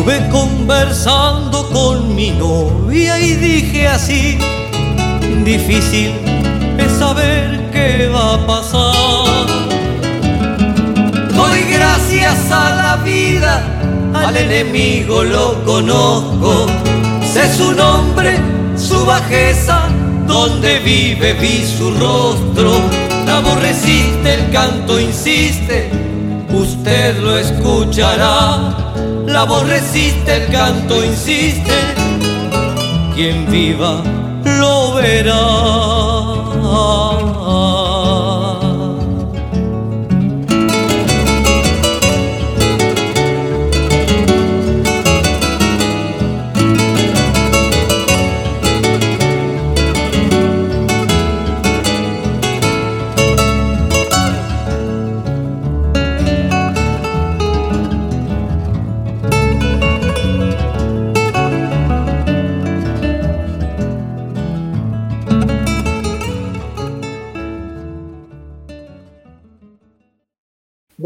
Estuve conversando con mi novia y dije así, difícil es saber qué va a pasar. Doy gracias a la vida, al enemigo lo conozco, sé su nombre, su bajeza, donde vive vi su rostro. La voz resiste, el canto insiste, usted lo escuchará la voz resiste, el canto insiste, quien viva lo verá.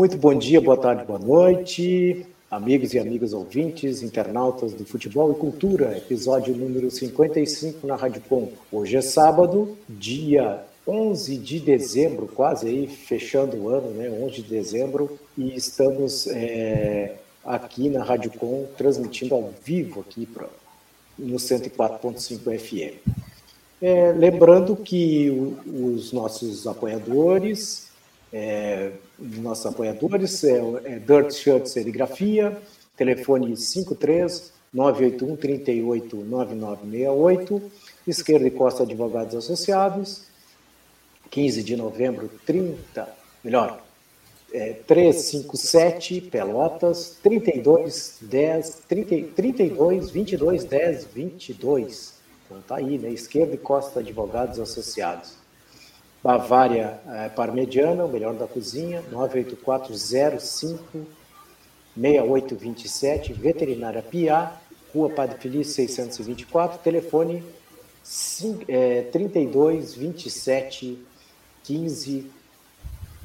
Muito bom dia, boa tarde, boa noite, amigos e amigas ouvintes, internautas do Futebol e Cultura, episódio número 55 na Rádio Com. Hoje é sábado, dia 11 de dezembro, quase aí fechando o ano, né? 11 de dezembro, e estamos é, aqui na Rádio Com transmitindo ao vivo aqui pra, no 104.5 FM. É, lembrando que os nossos apoiadores é, nossos apoiadores, é, é Dirt Shirt Serigrafia, telefone 53 981 38 9968, Esquerda e Costa Advogados Associados, 15 de novembro, 30, melhor, é, 357 Pelotas, 32 10, 30, 32 22 10 22. Então tá aí, né? Esquerda e Costa Advogados Associados. Bavária é, Parmegiana, o melhor da cozinha, 98405 6827, Veterinária Pia, Rua Padre Felício 624, telefone 5, é, 32 27 15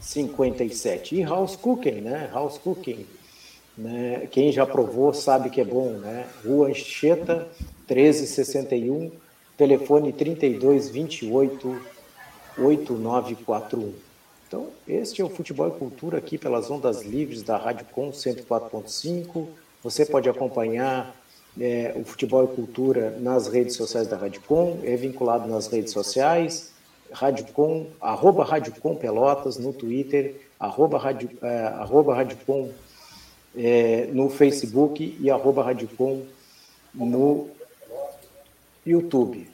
57. E House Cooking, né? House Cooking. Né? Quem já provou sabe que é bom, né? Rua Anchieta 1361, telefone 32 28 8941. Então, este é o Futebol e Cultura aqui pelas ondas livres da Rádio Com 104.5. Você pode acompanhar é, o Futebol e Cultura nas redes sociais da Rádio Com, é vinculado nas redes sociais, Rádio Com, arroba Rádio Com Pelotas no Twitter, arroba Rádio, é, arroba Rádio Com é, no Facebook e arroba Rádio Com no YouTube.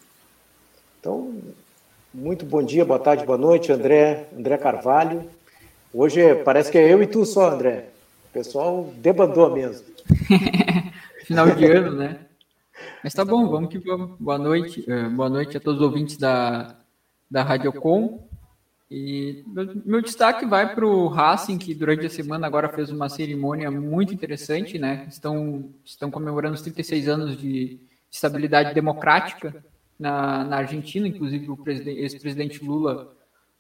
Então, muito bom dia, boa tarde, boa noite, André, André Carvalho. Hoje parece que é eu e tu só, André. O pessoal debandou mesmo. Final de ano, né? Mas tá bom, vamos que vamos. Boa noite, eh, boa noite a todos os ouvintes da, da Radiocom. E meu destaque vai para o Racing, que durante a semana agora fez uma cerimônia muito interessante, né? Estão, estão comemorando os 36 anos de estabilidade democrática na, na Argentina, inclusive o ex-presidente Lula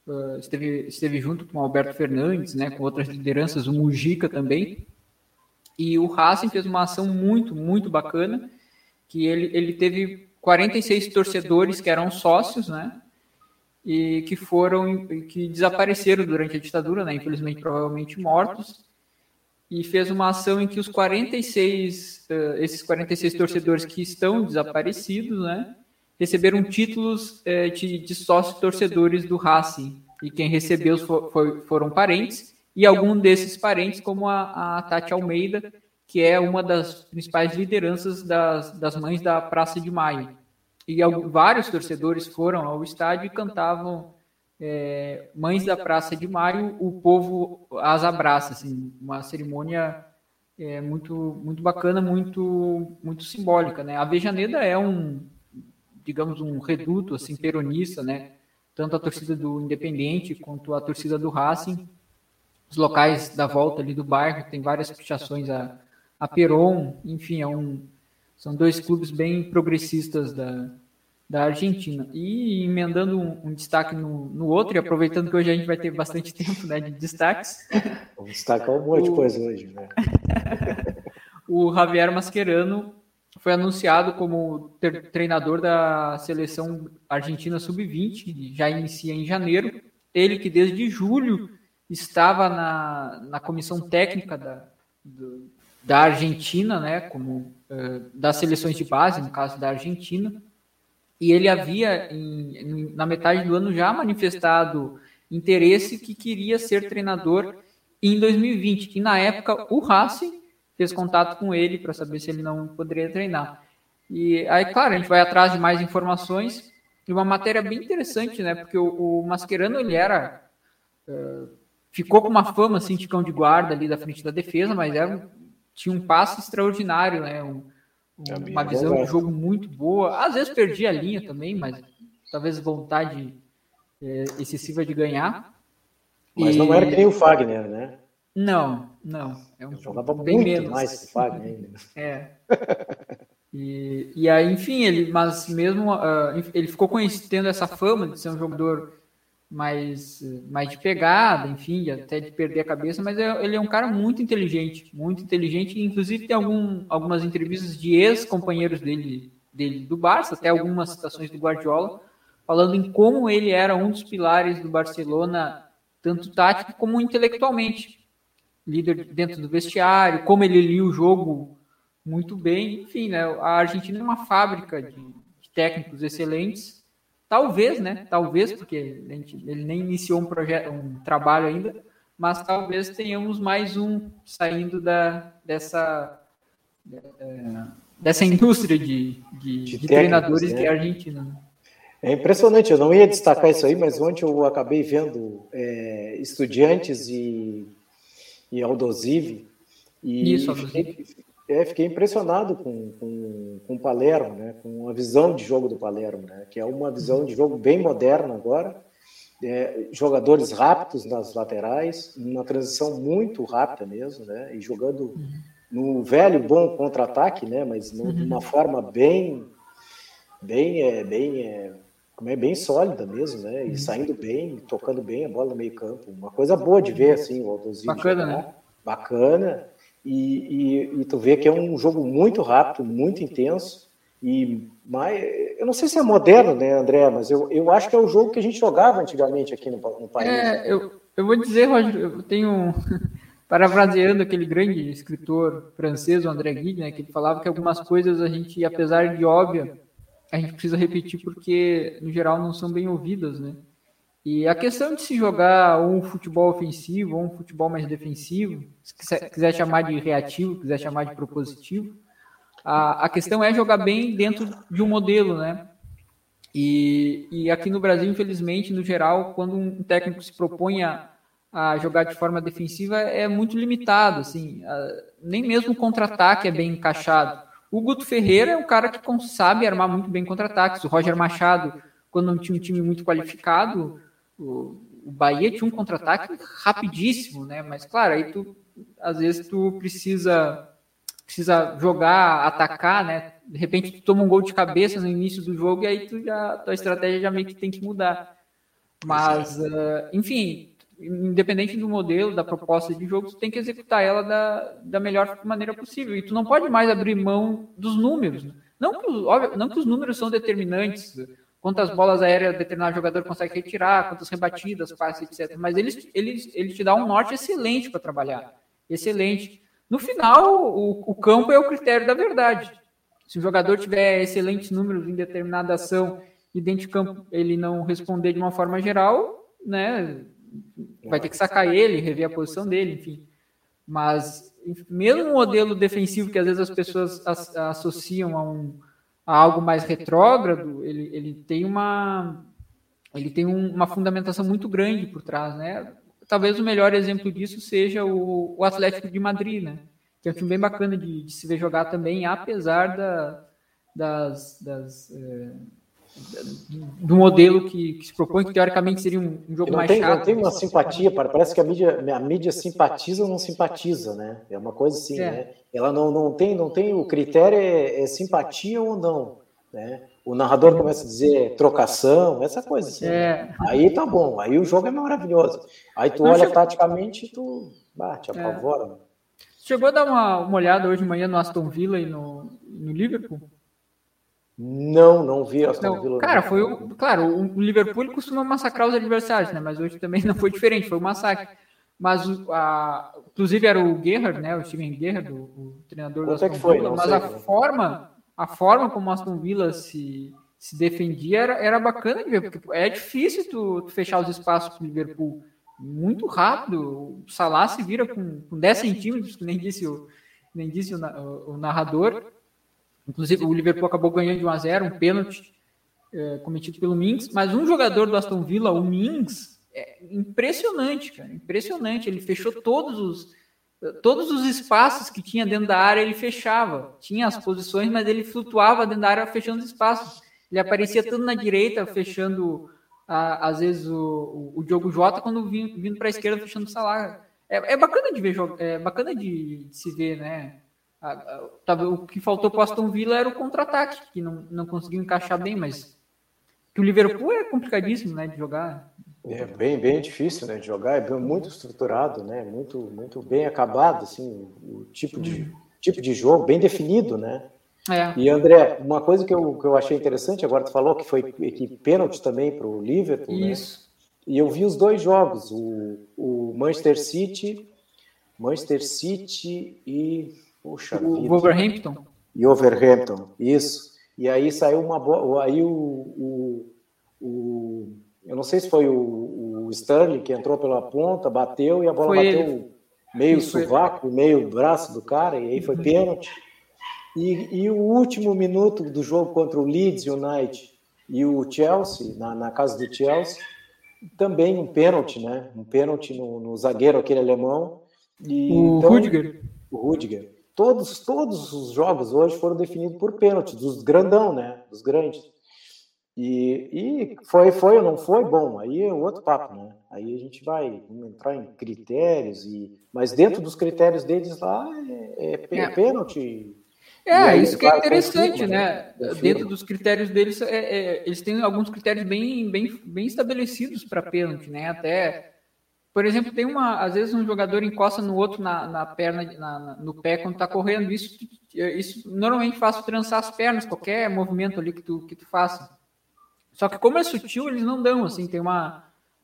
uh, esteve, esteve junto com Alberto Fernandes, né, com outras lideranças, o Mujica também, e o Racing fez uma ação muito, muito bacana, que ele, ele teve 46 torcedores que eram sócios, né, e que foram, que desapareceram durante a ditadura, né, infelizmente provavelmente mortos, e fez uma ação em que os 46, uh, esses 46 torcedores que estão desaparecidos, né, receberam títulos é, de, de sócios torcedores do Racing. E quem recebeu for, for, foram parentes, e algum desses parentes, como a, a Tati Almeida, que é uma das principais lideranças das, das mães da Praça de Maio. E vários torcedores foram ao estádio e cantavam é, Mães da Praça de Maio, o povo as abraça, assim, uma cerimônia é, muito, muito bacana, muito, muito simbólica. Né? A Vejaneda é um, digamos, um reduto assim peronista, né? Tanto a torcida do Independente quanto a torcida do Racing. Os locais da volta ali do bairro tem várias pichações a, a Peron, enfim, é um, são dois clubes bem progressistas da, da Argentina. E emendando um, um destaque no, no, outro, e aproveitando que hoje a gente vai ter bastante tempo né, de destaques. Vamos destacar um monte de coisa hoje, né? o, o Javier Mascherano foi anunciado como treinador da seleção argentina sub-20, já inicia em janeiro. Ele que desde julho estava na, na comissão técnica da, do, da Argentina, né, como uh, das seleções de base, no caso da Argentina, e ele havia em, em, na metade do ano já manifestado interesse que queria ser treinador em 2020. E na época o Racing fez contato com ele para saber se ele não poderia treinar. E aí, claro, a gente vai atrás de mais informações. E uma matéria bem interessante, né? Porque o, o Mascherano ele era uh, ficou com uma fama assim de cão de guarda ali da frente da defesa, mas era um, tinha um passe extraordinário, né? Um, um, uma visão de jogo muito boa. Às vezes perdia a linha também, mas talvez vontade é, excessiva de ganhar. Mas e... não era que nem o Fagner, né? Não, não. É um jogava bem muito menos. mais que Fagner ainda. É. E, e aí, enfim, ele, mas mesmo uh, ele ficou conhecendo essa fama de ser um jogador mais, mais de pegada, enfim, até de perder a cabeça, mas é, ele é um cara muito inteligente, muito inteligente, inclusive tem algum, algumas entrevistas de ex-companheiros dele, dele do Barça, até algumas citações do Guardiola, falando em como ele era um dos pilares do Barcelona, tanto tático como intelectualmente. Líder dentro do vestiário, como ele lia o jogo muito bem, enfim, né? A Argentina é uma fábrica de, de técnicos excelentes Talvez, né? Talvez, porque ele nem iniciou um projeto, um trabalho ainda, mas talvez tenhamos mais um saindo da, dessa, é, dessa indústria de, de, de, de treinadores né? que é a Argentina. Né? É impressionante, eu não ia destacar isso aí, mas ontem eu acabei vendo é, estudiantes e, e Aldosive. E isso, fiquei, é, fiquei impressionado com, com, com o Palermo, né? com a visão de jogo do Palermo, né? que é uma visão de jogo bem moderna agora. É, jogadores rápidos nas laterais, uma transição muito rápida mesmo, né? e jogando no velho bom contra-ataque, né? mas de uma forma bem, bem, é, bem, é, é bem sólida mesmo, né? E saindo bem, tocando bem a bola no meio campo, uma coisa boa de ver assim o. Bacana, jogar. né? Bacana. E, e, e, tu vê que é um jogo muito rápido, muito intenso. E mais, eu não sei se é moderno, né, André, mas eu, eu acho que é o jogo que a gente jogava antigamente aqui no, no país. É, eu, eu vou dizer, Roger, eu tenho. Parafraseando aquele grande escritor francês, o André Guide, né, que ele falava que algumas coisas a gente, apesar de óbvia, a gente precisa repetir porque, no geral, não são bem ouvidas, né? E a questão de se jogar um futebol ofensivo ou um futebol mais defensivo, se quiser, chamar de reativo, quiser chamar de propositivo, a, a questão é jogar bem dentro de um modelo, né? E, e aqui no Brasil, infelizmente, no geral, quando um técnico se propõe a, a jogar de forma defensiva, é muito limitado, assim, a, nem mesmo o contra-ataque é bem encaixado. O Guto Ferreira é um cara que sabe armar muito bem contra-ataques. O Roger Machado, quando não tinha um time muito qualificado, o, Bahia tinha um contra-ataque rapidíssimo, né? Mas claro, aí tu às vezes tu precisa precisa jogar, atacar, né? De repente tu toma um gol de cabeça no início do jogo e aí tu já tua estratégia já meio que tem que mudar. Mas, uh, enfim, independente do modelo, da proposta de jogo, tu tem que executar ela da, da melhor maneira possível. E tu não pode mais abrir mão dos números. Não, que os, óbvio, não que os números são determinantes quantas bolas aéreas determinado jogador consegue retirar, quantas rebatidas, passes, etc. Mas ele, ele, ele te dá um norte excelente para trabalhar. Excelente. No final, o, o, campo é o critério da verdade. Se o jogador tiver excelentes números em determinada ação e dentro de campo ele não responder de uma forma geral, né, vai ter que sacar ele, rever a posição dele, enfim. Mas mesmo o modelo defensivo que às vezes as pessoas associam a um a algo mais retrógrado, ele, ele tem uma ele tem um, uma fundamentação muito grande por trás, né? Talvez o melhor exemplo disso seja o, o Atlético de Madrid, né? Que é um time bem bacana de, de se ver jogar também, apesar da, das, das é, do modelo que, que, se propõe, que teoricamente seria um, um jogo mais tem, chato. Não tem uma simpatia, parece que a mídia, a mídia simpatiza ou não simpatiza, né? É uma coisa assim, é. né? Ela não, não, tem, não tem, o critério é, é simpatia ou não, né? O narrador começa a dizer trocação, essa coisa assim. É. Né? Aí tá bom, aí o jogo é maravilhoso. Aí tu não, olha chega... taticamente e tu bate, apavora. É. chegou a dar uma, uma olhada hoje de manhã no Aston Villa e no, no Liverpool? Não, não vi Aston não, Villa. Cara, foi o, claro, o Liverpool costuma massacrar os adversários, né? Mas hoje também não foi diferente, foi um massacre. Mas a, inclusive era o Gerrard, né? O Steven Gerrard, o, o treinador Quanto do é Aston? Villa, mas a forma, a forma como o Aston Villa se, se defendia era, era bacana de ver, porque é difícil tu, tu fechar os espaços para o Liverpool muito rápido. O Salah se vira com, com 10 centímetros, que nem disse o, nem disse o, o narrador. Inclusive, o Liverpool acabou ganhando de 1 a 0 um pênalti é, cometido pelo Mings, mas um jogador do Aston Villa, o Mings, é impressionante, cara, impressionante. Ele fechou todos os todos os espaços que tinha dentro da área, ele fechava. Tinha as posições, mas ele flutuava dentro da área fechando os espaços. Ele aparecia tanto na direita, fechando a, às vezes o, o, Diogo Jota, quando vindo, vindo para a esquerda, fechando o Salah. É, é, bacana de ver, é bacana de, de se ver, né? O que faltou para o Aston Villa era o contra-ataque, que não, não conseguiu encaixar bem, mas que o Liverpool é complicadíssimo, né, de jogar. É bem, bem difícil, né, de jogar, é muito estruturado, né, muito, muito bem acabado, assim, o tipo de, uhum. tipo de jogo, bem definido, né. É. E André, uma coisa que eu, que eu achei interessante, agora tu falou que foi que pênalti também para o Liverpool, né? Isso. Né? E eu vi os dois jogos, o, o Manchester City, Manchester City e Puxa o. Wolverhampton. E Wolverhampton, isso. E aí saiu uma boa. Aí o, o, o, Eu não sei se foi o, o Stanley que entrou pela ponta, bateu e a bola foi bateu ele. meio isso sovaco, meio braço do cara, e aí foi pênalti. E, e o último minuto do jogo contra o Leeds United e o Chelsea, na, na casa do Chelsea, também um pênalti, né? Um pênalti no, no zagueiro, aquele alemão. E, o então, Rudiger. O Rudiger. Todos, todos os jogos hoje foram definidos por pênalti, dos grandão, né? Dos grandes. E, e foi, foi ou não foi, bom, aí é outro papo, né? Aí a gente vai entrar em critérios, e mas dentro dos critérios deles lá é, é, é. pênalti. É, isso que é interessante, né? né? Dentro dos critérios deles, é, é, eles têm alguns critérios bem, bem, bem estabelecidos para pênalti, né? Até por exemplo, tem uma, às vezes um jogador encosta no outro na, na perna, na, no pé quando está correndo. Isso, isso normalmente faz trançar as pernas, qualquer movimento ali que tu, que tu faça. Só que como é sutil, eles não dão, assim, tem uma,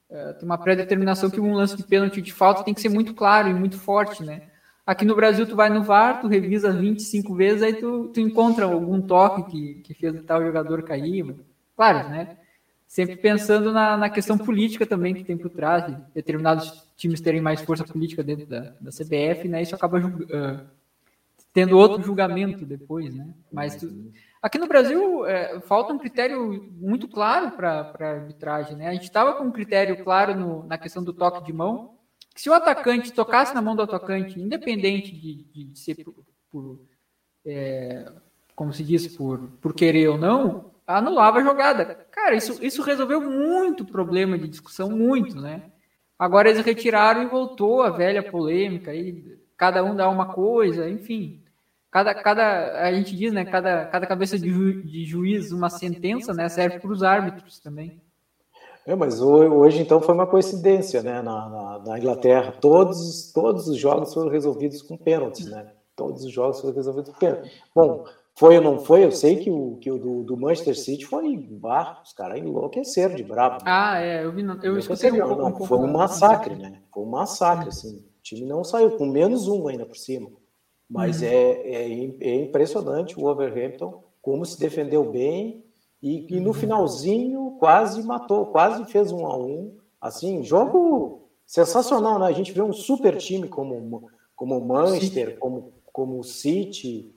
uh, tem uma pré-determinação que um lance de pênalti de falta tem que ser muito claro e muito forte, né? Aqui no Brasil, tu vai no VAR, tu revisa 25 vezes, aí tu, tu encontra algum toque que, que fez o tal jogador cair. Claro, né? Sempre pensando na, na questão política também que tem por trás, de determinados times terem mais força política dentro da, da CBF, né? Isso acaba uh, tendo outro julgamento depois, né? Mas tu, aqui no Brasil é, falta um critério muito claro para arbitragem, né? A gente estava com um critério claro no, na questão do toque de mão, que se o atacante tocasse na mão do atacante, independente de, de, de ser por, por é, como se diz, por, por querer ou não, anulava a jogada. Cara, isso, isso resolveu muito problema de discussão, muito, né? Agora eles retiraram e voltou a velha polêmica, aí cada um dá uma coisa, enfim. Cada, cada a gente diz, né? Cada, cada cabeça de, ju, de juiz, uma sentença, né? Serve para os árbitros também. É, mas hoje então foi uma coincidência, né? Na, na, na, Inglaterra, todos, todos os jogos foram resolvidos com pênaltis, né? Todos os jogos foram resolvidos com pênaltis. Bom, foi ou não foi? Eu sei que o, que o do, do Manchester City foi barro, os caras enlouqueceram de brabo. Né? Ah, é, eu vi. Eu escutei um, Foi um massacre, né? Foi um massacre, assim. O time não saiu, com menos um ainda por cima. Mas uhum. é, é, é, impressionante o Overhampton, como se defendeu bem e, e no uhum. finalzinho quase matou, quase fez um a um. Assim, jogo sensacional, né? A gente vê um super time como, como o Manchester, como, como o City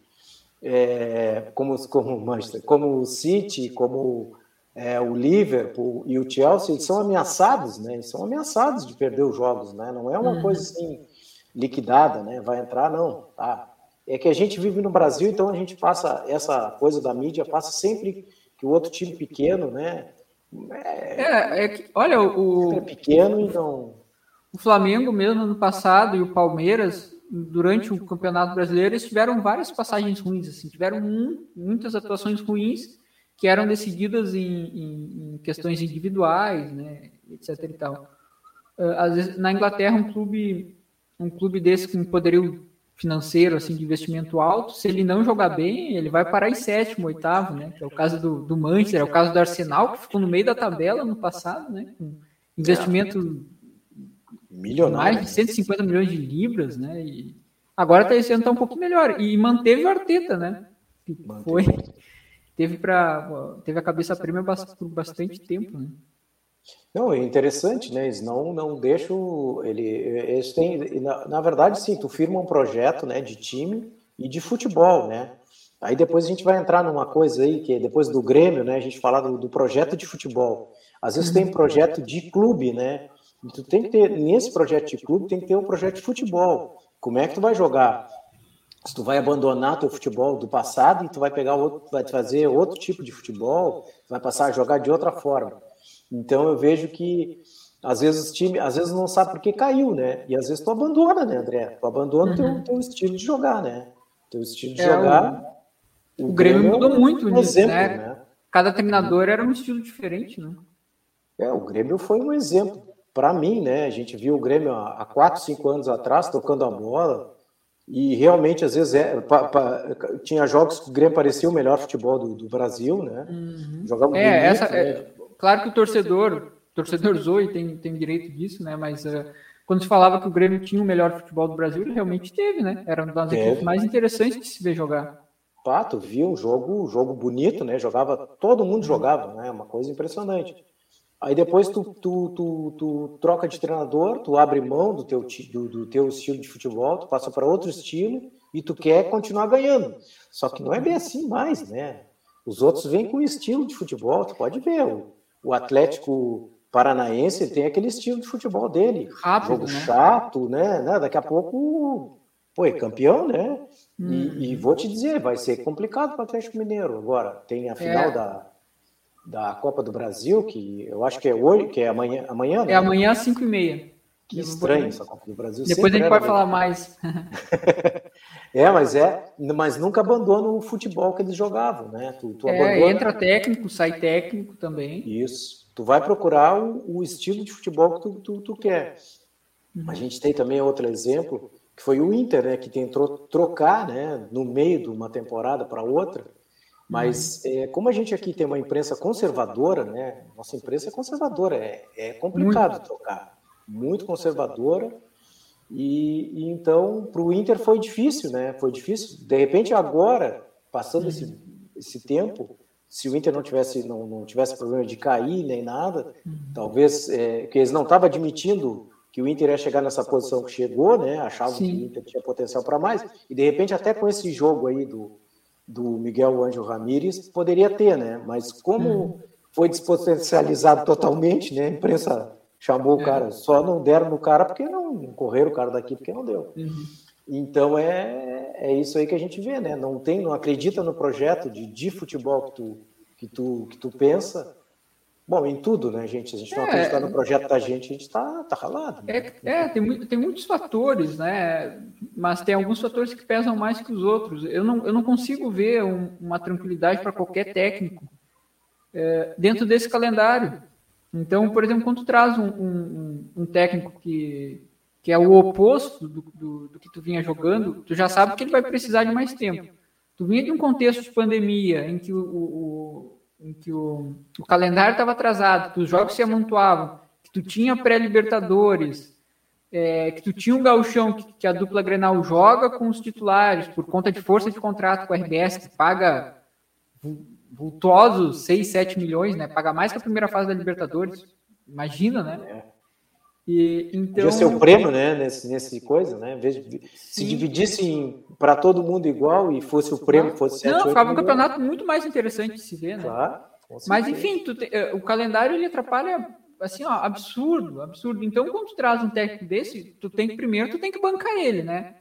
é, como, como o Manchester, como o City, como é, o Liverpool e o Chelsea, eles são ameaçados, né? Eles são ameaçados de perder os jogos, né? Não é uma uhum. coisa assim liquidada, né? Vai entrar, não, tá? É que a gente vive no Brasil, então a gente passa essa coisa da mídia, passa sempre que o outro time pequeno, né? É, é, é que, olha, o. É pequeno, então. O Flamengo mesmo no passado e o Palmeiras durante o Campeonato Brasileiro, eles tiveram várias passagens ruins, assim, tiveram um, muitas atuações ruins que eram decididas em, em, em, questões individuais, né, etc e tal. Ah, às vezes, na Inglaterra, um clube, um clube desse com poderio financeiro, assim, de investimento alto. Se ele não jogar bem, ele vai parar em sétimo, oitavo, né? Que é o caso do, do Manchester, é o caso do Arsenal, que ficou no meio da tabela no passado, né? Com investimento milionário, mais de 150 milhões de libras, né? E agora tá esse ano tá um pouquinho melhor e manteve o Arteta, né? Que foi teve para teve a cabeça prêmio por bastante tempo, né? Não, é interessante, né? Eles não, não deixam. Ele, eles têm, na, na, verdade, sim, tu firma um projeto né, de time e de futebol, né? Aí depois a gente vai entrar numa coisa aí, que é depois do Grêmio, né? A gente falar do, do projeto de futebol. Às vezes tem projeto de clube, né? Tu tem que ter, nesse projeto de clube, tem que ter um projeto de futebol. Como é que tu vai jogar? Se tu vai abandonar teu futebol do passado e tu vai pegar outro, vai fazer outro tipo de futebol, vai passar a jogar de outra forma. Então eu vejo que às vezes o time, às vezes não sabe por que caiu, né? E às vezes tu abandona, né, André? Tu abandona uhum. teu, teu estilo de jogar, né? Teu estilo de é, jogar. O, o Grêmio, Grêmio mudou muito um nisso, exemplo, né? né? Cada treinador era um estilo diferente, né? É, o Grêmio foi um exemplo para mim, né? A gente viu o Grêmio há 4, 5 anos atrás tocando a bola e realmente às vezes é, pa, pa, tinha jogos que o Grêmio parecia o melhor futebol do, do Brasil, né? Uhum. Jogava é, bonito, essa, né? é, Claro que o torcedor, torcedor Zoe tem, tem direito disso, né? Mas uh, quando se falava que o Grêmio tinha o melhor futebol do Brasil, ele realmente teve, né? Era uma das equipes mais interessantes de se ver jogar. Pato, viu um jogo, jogo bonito, né? Jogava, todo mundo jogava, né? Uma coisa impressionante. Aí depois tu, tu, tu, tu, troca de treinador, tu abre mão do teu, do, do teu estilo de futebol, tu passa para outro estilo e tu quer continuar ganhando. Só que não é bem assim mais, né? Os outros vêm com estilo de futebol, tu pode ver. O, o Atlético Paranaense tem aquele estilo de futebol dele. Rápido, jogo né? chato, né? né? Daqui a pouco, pô, é campeão, né? Hum. E, e, vou te dizer, vai ser complicado para o Atlético Mineiro. Agora, tem a final é. da, da Copa do Brasil, que eu acho que é hoje, que é amanhã. amanhã né? É amanhã às 5 e meia. Que estranho essa Copa do Brasil. Depois a gente pode falar mais. é, mas é, mas nunca abandona o futebol que eles jogavam, né? Tu, tu é, abandona... entra técnico, sai técnico também. Isso. Tu vai procurar o, o estilo de futebol que tu, tu, tu quer. Uhum. A gente tem também outro exemplo, que foi o Inter, né? Que tentou trocar, né? No meio de uma temporada para outra. Mas é, como a gente aqui tem uma imprensa conservadora, né? Nossa imprensa é conservadora, é, é complicado Muito. trocar muito conservadora. E, e então, para o Inter foi difícil, né? Foi difícil. De repente, agora, passando esse, esse tempo, se o Inter não tivesse, não, não tivesse problema de cair nem nada, talvez, é, que eles não estavam admitindo que o Inter ia chegar nessa posição que chegou, né? Achavam Sim. que o Inter tinha potencial para mais. E de repente, até com esse jogo aí do, do Miguel Ângelo Ramírez, poderia ter, né? Mas como foi despotencializado totalmente, né? A imprensa chamou é. o cara, só não deram no cara porque não, correram o cara daqui porque não deu. Uhum. Então é, é isso aí que a gente vê, né? Não tem, não acredita no projeto de, de futebol que tu, que tu, que tu pensa. Bom, em tudo, né, gente? A gente não é, acreditar no projeto da gente, a gente está tá ralado. Né? É, é tem, tem muitos fatores, né? Mas tem alguns fatores que pesam mais que os outros. Eu não, eu não consigo ver um, uma tranquilidade para qualquer técnico é, dentro desse calendário. Então, por exemplo, quando tu traz um, um, um técnico que, que é o oposto do, do, do, que tu vinha jogando, tu já sabe que ele vai precisar de mais tempo. Tu vinha de um contexto de pandemia em que o, o em que o, o calendário estava atrasado, que os jogos se amontoavam, que tu tinha pré-libertadores, é, que tu tinha um gauchão que, que, a dupla Grenal joga com os titulares por conta de força de contrato com a RBS, que paga vultosos 6, 7 milhões, né? Paga mais que a primeira fase da Libertadores. Imagina, né? E, então... Podia ser o prêmio, né? Nesse, nesse coisa, né? Se dividisse para todo mundo igual e fosse o prêmio, fosse 7, Não, ficava um campeonato muito mais interessante de se ver, né? Claro. Mas, enfim, te, eh, o calendário ele atrapalha assim, ó, absurdo, absurdo. Então, quando tu traz um técnico desse, tu tem que primeiro, tu tem que bancar ele, né?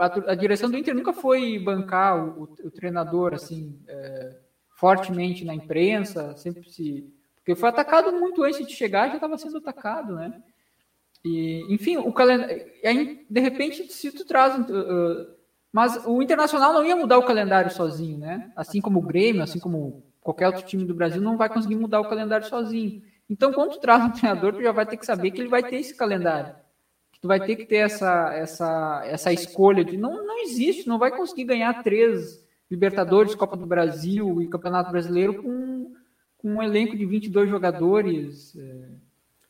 A, a, direção do Inter nunca foi bancar o, o, o treinador, assim, é, fortemente na imprensa, sempre se. Porque foi atacado muito antes de chegar, já estava sendo atacado, né? E, enfim, o calendário. De repente, se tu traz. Uh, mas o Internacional não ia mudar o calendário sozinho, né? Assim como o Grêmio, assim como qualquer outro time do Brasil, não vai conseguir mudar o calendário sozinho. Então, quando tu traz um treinador, tu já vai ter que saber que ele vai ter esse calendário. tu vai ter que ter essa, essa, essa escolha de não, não existe, não vai conseguir ganhar três Libertadores, Copa do Brasil e Campeonato Brasileiro com, com um elenco de 22 jogadores. É,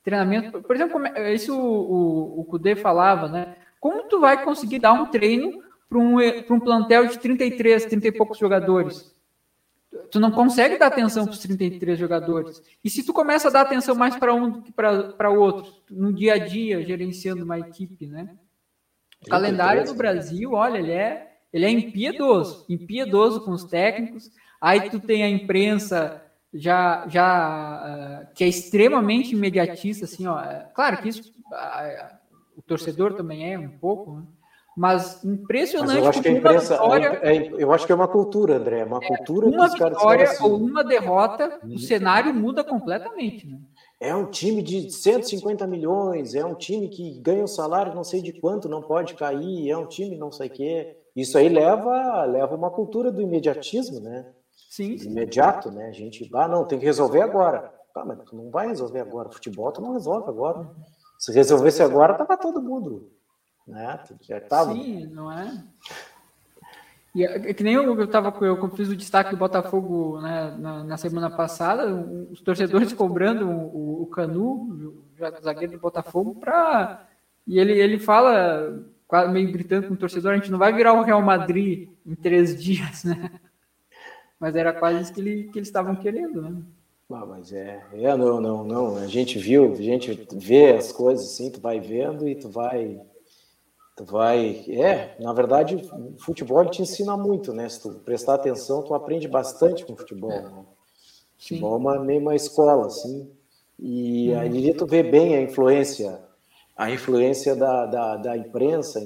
treinamento. Por exemplo, isso o, o, o Kudê falava, né? Como tu vai conseguir dar um treino para um, um plantel de 33, 30 e poucos jogadores? Tu não consegue dar atenção para os 33 jogadores. E se tu começa a dar atenção mais para um do que para o outro, no dia a dia, gerenciando uma equipe, né? O calendário do Brasil, olha, ele é, ele é impiedoso, impiedoso com os técnicos. Aí tu tem a imprensa já, já uh, que é extremamente imediatista, assim, ó. Claro que isso, uh, o torcedor também é um pouco, né? Mas impressionante. Mas eu acho que a imprensa. Vitória, é, é, eu acho que é uma cultura, André. É uma cultura Uma vitória assim. ou uma derrota, o cenário muda completamente. Né? É um time de 150 milhões, é um time que ganha um salário não sei de quanto, não pode cair, é um time não sei o quê. Isso aí leva, leva uma cultura do imediatismo, né? Sim. Imediato, né? A gente, ah, não, tem que resolver agora. Ah, mas tu não vai resolver agora. Futebol tu não resolve agora. Se resolvesse agora, tava todo mundo né? Já tava. Sim, não é? E é, é que nem eu, eu tava eu fiz o destaque do Botafogo né, na, na, semana passada, os torcedores cobrando o, o Canu, o zagueiro do Botafogo, para e ele, ele fala, meio gritando com o torcedor, a gente não vai virar o Real Madrid em três dias, né? Mas era quase isso que, ele, que eles estavam querendo, né? Ah, mas é, é, não, não, não. A gente viu, a gente vê as coisas assim, tu vai vendo e tu vai Tu vai. É, na verdade, futebol te ensina muito, né? Se tu prestar atenção, tu aprende bastante com futebol. Né? Futebol é uma, meio uma escola, assim. E uhum. ali tu vê bem a influência, a influência da, da, da imprensa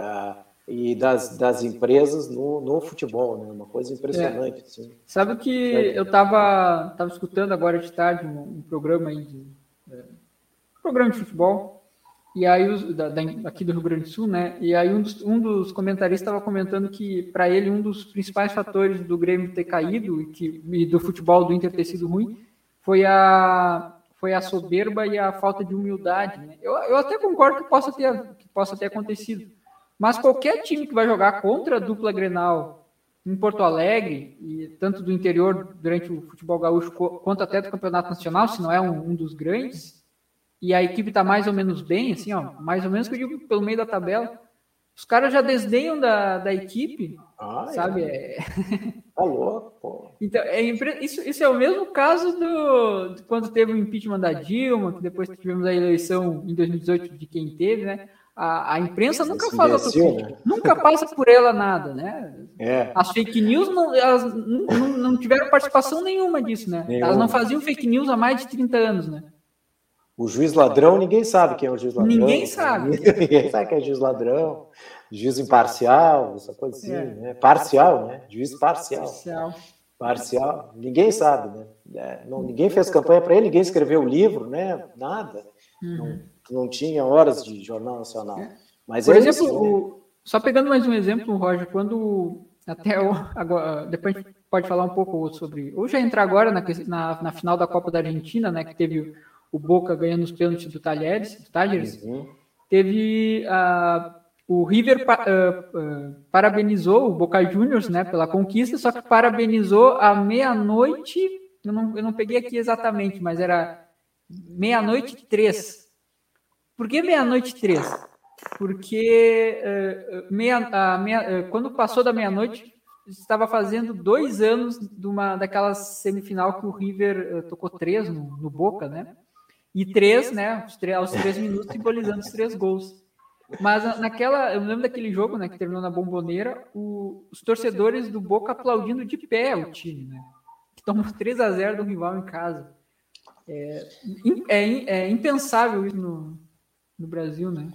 a, e das, das empresas no, no futebol, né? Uma coisa impressionante. É. Assim. Sabe que é. eu estava tava escutando agora de tarde um, um programa aí de. É, um programa de futebol e aí, os, da, da, aqui do Rio Grande do Sul, né? E aí, um dos, um dos comentaristas estava comentando que, para ele, um dos principais fatores do Grêmio ter caído e, que, e do futebol do Inter ter sido ruim foi a, foi a soberba e a falta de humildade. Né? Eu, eu até concordo que possa, ter, que possa ter acontecido. Mas qualquer time que vai jogar contra a dupla Grenal em Porto Alegre, e tanto do interior durante o futebol gaúcho, quanto até do Campeonato Nacional, se não é um, um dos grandes, e a equipe está mais ou menos bem, assim, ó, mais ou menos que eu digo pelo meio da tabela. Os caras já desdenham da, da equipe, ah, sabe? É. Tá louco, pô. Então, é, isso, isso é o mesmo caso do, de quando teve o impeachment da Dilma, que depois tivemos a eleição em 2018 de quem teve, né? A, a imprensa nunca faz autocrítica, né? nunca passa por ela nada, né? É. As fake news não, elas não, não tiveram participação nenhuma disso, né? Nenhuma. Elas não faziam fake news há mais de 30 anos, né? O juiz ladrão, ninguém sabe quem é o juiz ladrão. Ninguém sabe. ninguém sabe quem é juiz ladrão. Juiz imparcial, essa coisa assim, é. né? Parcial, né? Juiz parcial. Parcial. Parcial. Ninguém sabe, né? É, não, ninguém fez campanha para ele, ninguém escreveu o livro, né? Nada. Uhum. Não, não tinha horas de jornal nacional. É. Mas Por exemplo, isso, né? o, só pegando mais um exemplo, Roger, quando até o, agora, depois a gente pode falar um pouco sobre. Ou já entrar agora na, na, na final da Copa da Argentina, né? Que teve o Boca ganhando os pênaltis do Talheres, do Talheres. Uhum. teve uh, o River uh, uh, parabenizou o Boca Juniors, né, pela conquista, só que parabenizou à meia-noite, eu não, eu não peguei aqui exatamente, mas era meia-noite três. Por que meia-noite três? Porque meia, meia, quando passou da meia-noite, estava fazendo dois anos de uma daquela semifinal que o River tocou três no, no Boca, né? E três, né? Aos três minutos, simbolizando os três gols. Mas naquela, eu lembro daquele jogo, né, que terminou na bomboneira, o, os torcedores do Boca aplaudindo de pé o time, né? Que tomou 3 a 0 do rival em casa. É, é, é impensável isso no, no Brasil, né?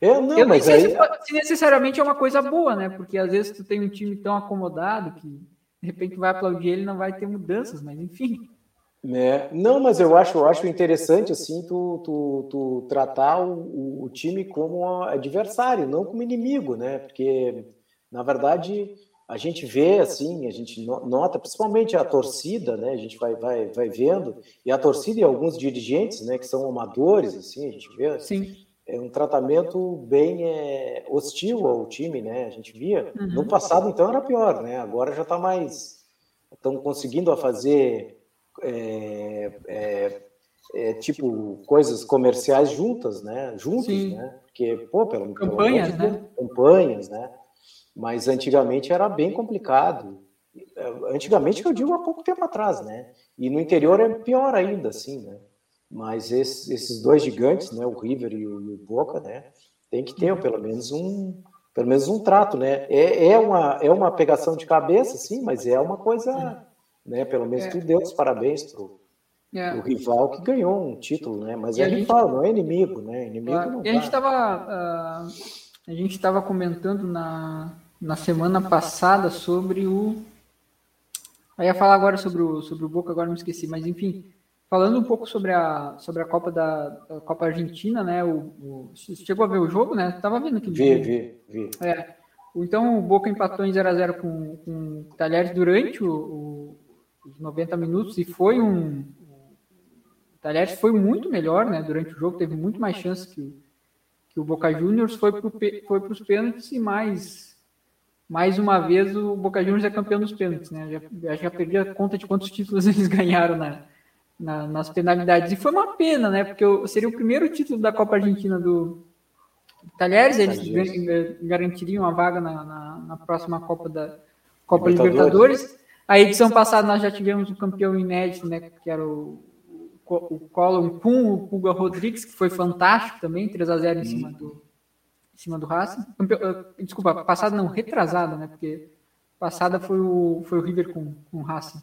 Eu não, eu mas aí... se, se, necessariamente é uma coisa boa, né? Porque às vezes tu tem um time tão acomodado que de repente vai aplaudir ele não vai ter mudanças, mas enfim. Né? Não, mas eu acho, eu acho interessante assim tu, tu, tu tratar o, o, time como adversário, não como inimigo, né? Porque na verdade a gente vê assim, a gente nota, principalmente a torcida, né? A gente vai, vai, vai vendo e a torcida e alguns dirigentes, né? Que são amadores, assim, a gente vê. Sim. É um tratamento bem é, hostil ao time, né? A gente via. Uhum. No passado, então, era pior, né? Agora já está mais. Estão conseguindo fazer é, é, é, tipo coisas comerciais juntas, né? Juntos, Sim. né? Porque, pô, pelo campanhas, pelo né? campanhas, né? Mas antigamente era bem complicado. Antigamente, eu digo há pouco tempo atrás, né? E no interior é pior ainda, assim, né? Mas esses, esses dois gigantes, né, o River e o, e o, Boca, né, tem que ter pelo menos um, pelo menos um trato, né? É, é, uma, é uma pegação de cabeça, sim, mas é uma coisa, né? Pelo menos é. tu deu os parabéns pro, é. o rival que ganhou um título, né? Mas e é rival, não é inimigo, né? Inimigo ah, não e a gente estava uh, a gente estava comentando na, na semana passada sobre o eu ia falar agora sobre o sobre o Boca, agora me esqueci, mas enfim, Falando um pouco sobre a, sobre a Copa da, Copa Argentina, né? O, o, chegou a ver o jogo, né? Tava vendo aqui. Vi, vi, vi. É. Então o Boca empatou em 0x0 com, com o Talheres durante o, os 90 minutos e foi um. O Talheres foi muito melhor, né? Durante o jogo, teve muito mais chances que, que o Boca Juniors, foi para foi os pênaltis e mais. Mais uma vez o Boca Juniors é campeão dos pênaltis, né? Já, já perdi a conta de quantos títulos eles ganharam na, na, nas penalidades. E foi uma pena, né? Porque seria o primeiro título da Copa Argentina do Talheres, eles garantiriam a vaga na, na, na próxima Copa da Copa Libertadores. Libertadores. A edição passada nós já tivemos o campeão inédito, né? Que era o, o Colin com o Puga Rodrigues, que foi fantástico também, 3 a 0 em cima do em cima do Racing. Eh, desculpa, passada não, retrasada, né? Porque passada foi o, foi o River com, com o Racing.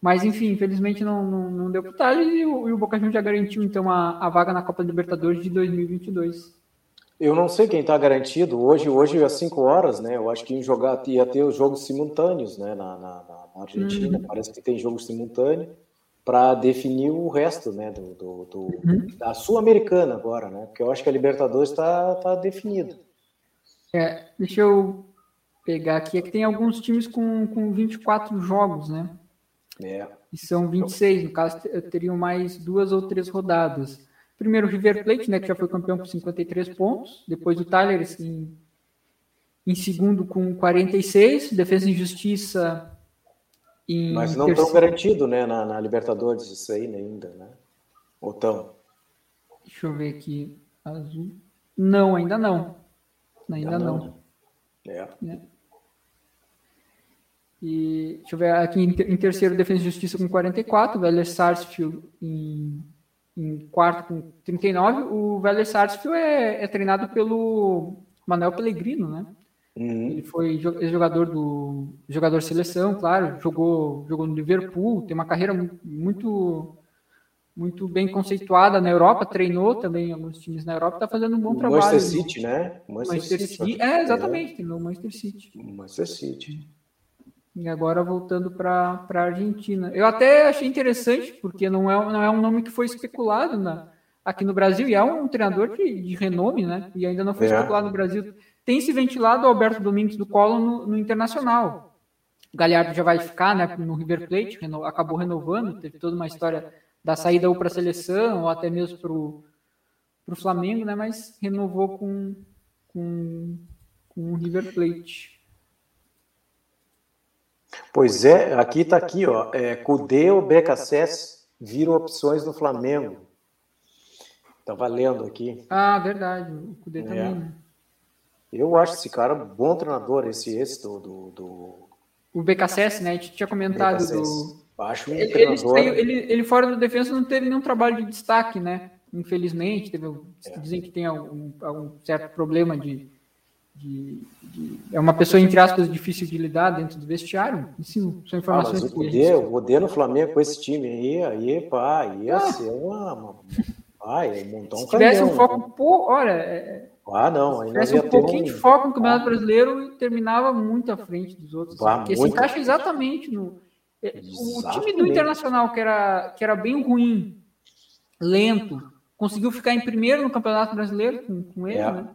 Mas, enfim, infelizmente não, não, não deu para o e o, e o Boca Juniors já garantiu, então, a, a vaga na Copa Libertadores de 2022. Eu não sei quem está garantido. Hoje, hoje às 5 horas, né? Eu acho que ia, jogar, ia ter os jogos simultâneos né? na, na, na Argentina. Uhum. Parece que tem jogos simultâneos para definir o resto né? do, do, do uhum. da Sul-Americana agora, né? Porque eu acho que a Libertadores está tá definida. É, deixa eu pegar aqui. É que tem alguns times com, com 24 jogos, né? É. E são 26, no caso, teriam mais duas ou três rodadas. Primeiro o River Plate, né, que já foi campeão com 53 pontos. Depois o Tyler em, em segundo com 46. Defesa e Justiça em Mas não estão garantido, né, na, na, Libertadores isso aí ainda, né? Ou tão? Deixa eu ver aqui. Azul. Não, ainda não. Ainda não. não. É. é. E deixa eu ver aqui em, terceiro, Defesa e Justiça com 44, o Vélez Sarsfield em, em, quarto com 39. O Vélez Sarsfield é, é treinado pelo Manuel Pellegrino, né? Uhum. Ele foi jogador do jogador seleção, claro, jogou jogou no Liverpool, tem uma carreira muito muito bem conceituada na Europa, treinou também alguns times na Europa, está fazendo um bom o trabalho. Manchester City, né? Manchester, Manchester City. City. É, exatamente, treinou Manchester City. Manchester City. E agora voltando para a Argentina. Eu até achei interessante, porque não é, não é um nome que foi especulado na, aqui no Brasil, e é um treinador de, de renome, né? E ainda não foi é. especulado no Brasil. Tem se ventilado o Alberto Domingos do Colo no, no Internacional. O Galhardo já vai ficar né, no River Plate, reno, acabou renovando, teve toda uma história da saída ou para a seleção, ou até mesmo para o Flamengo, né? Mas renovou com, com, com o River Plate. Pois é, aqui está aqui, ó. É, Cudê ou BKSS viram opções no Flamengo. Tá valendo aqui. Ah, verdade. O Cudê é. também. Né? Eu acho esse cara um bom treinador, esse esse do. do, do... O BKSS, né? A gente tinha comentado BKSS. do. Acho um ele, treinador. Ele, ele, ele, fora do defesa não teve nenhum trabalho de destaque, né? Infelizmente, teve, é. dizem que tem algum, algum certo problema de de, de, é uma pessoa, entre aspas, difícil de lidar dentro do vestiário. Sim, são informações ah, mas o poder, o poder no Flamengo com esse time aí, aí, pá, ia ah. ser uma. uma ia montar um Se tivesse um foco, pô, olha. É, ah, não, ainda tivesse um pouquinho um... de foco no Campeonato ah. Brasileiro e terminava muito à frente dos outros. Ah, porque se encaixa exatamente no. Exatamente. O time do Internacional, que era, que era bem ruim, lento, conseguiu ficar em primeiro no Campeonato Brasileiro com, com ele, é. né?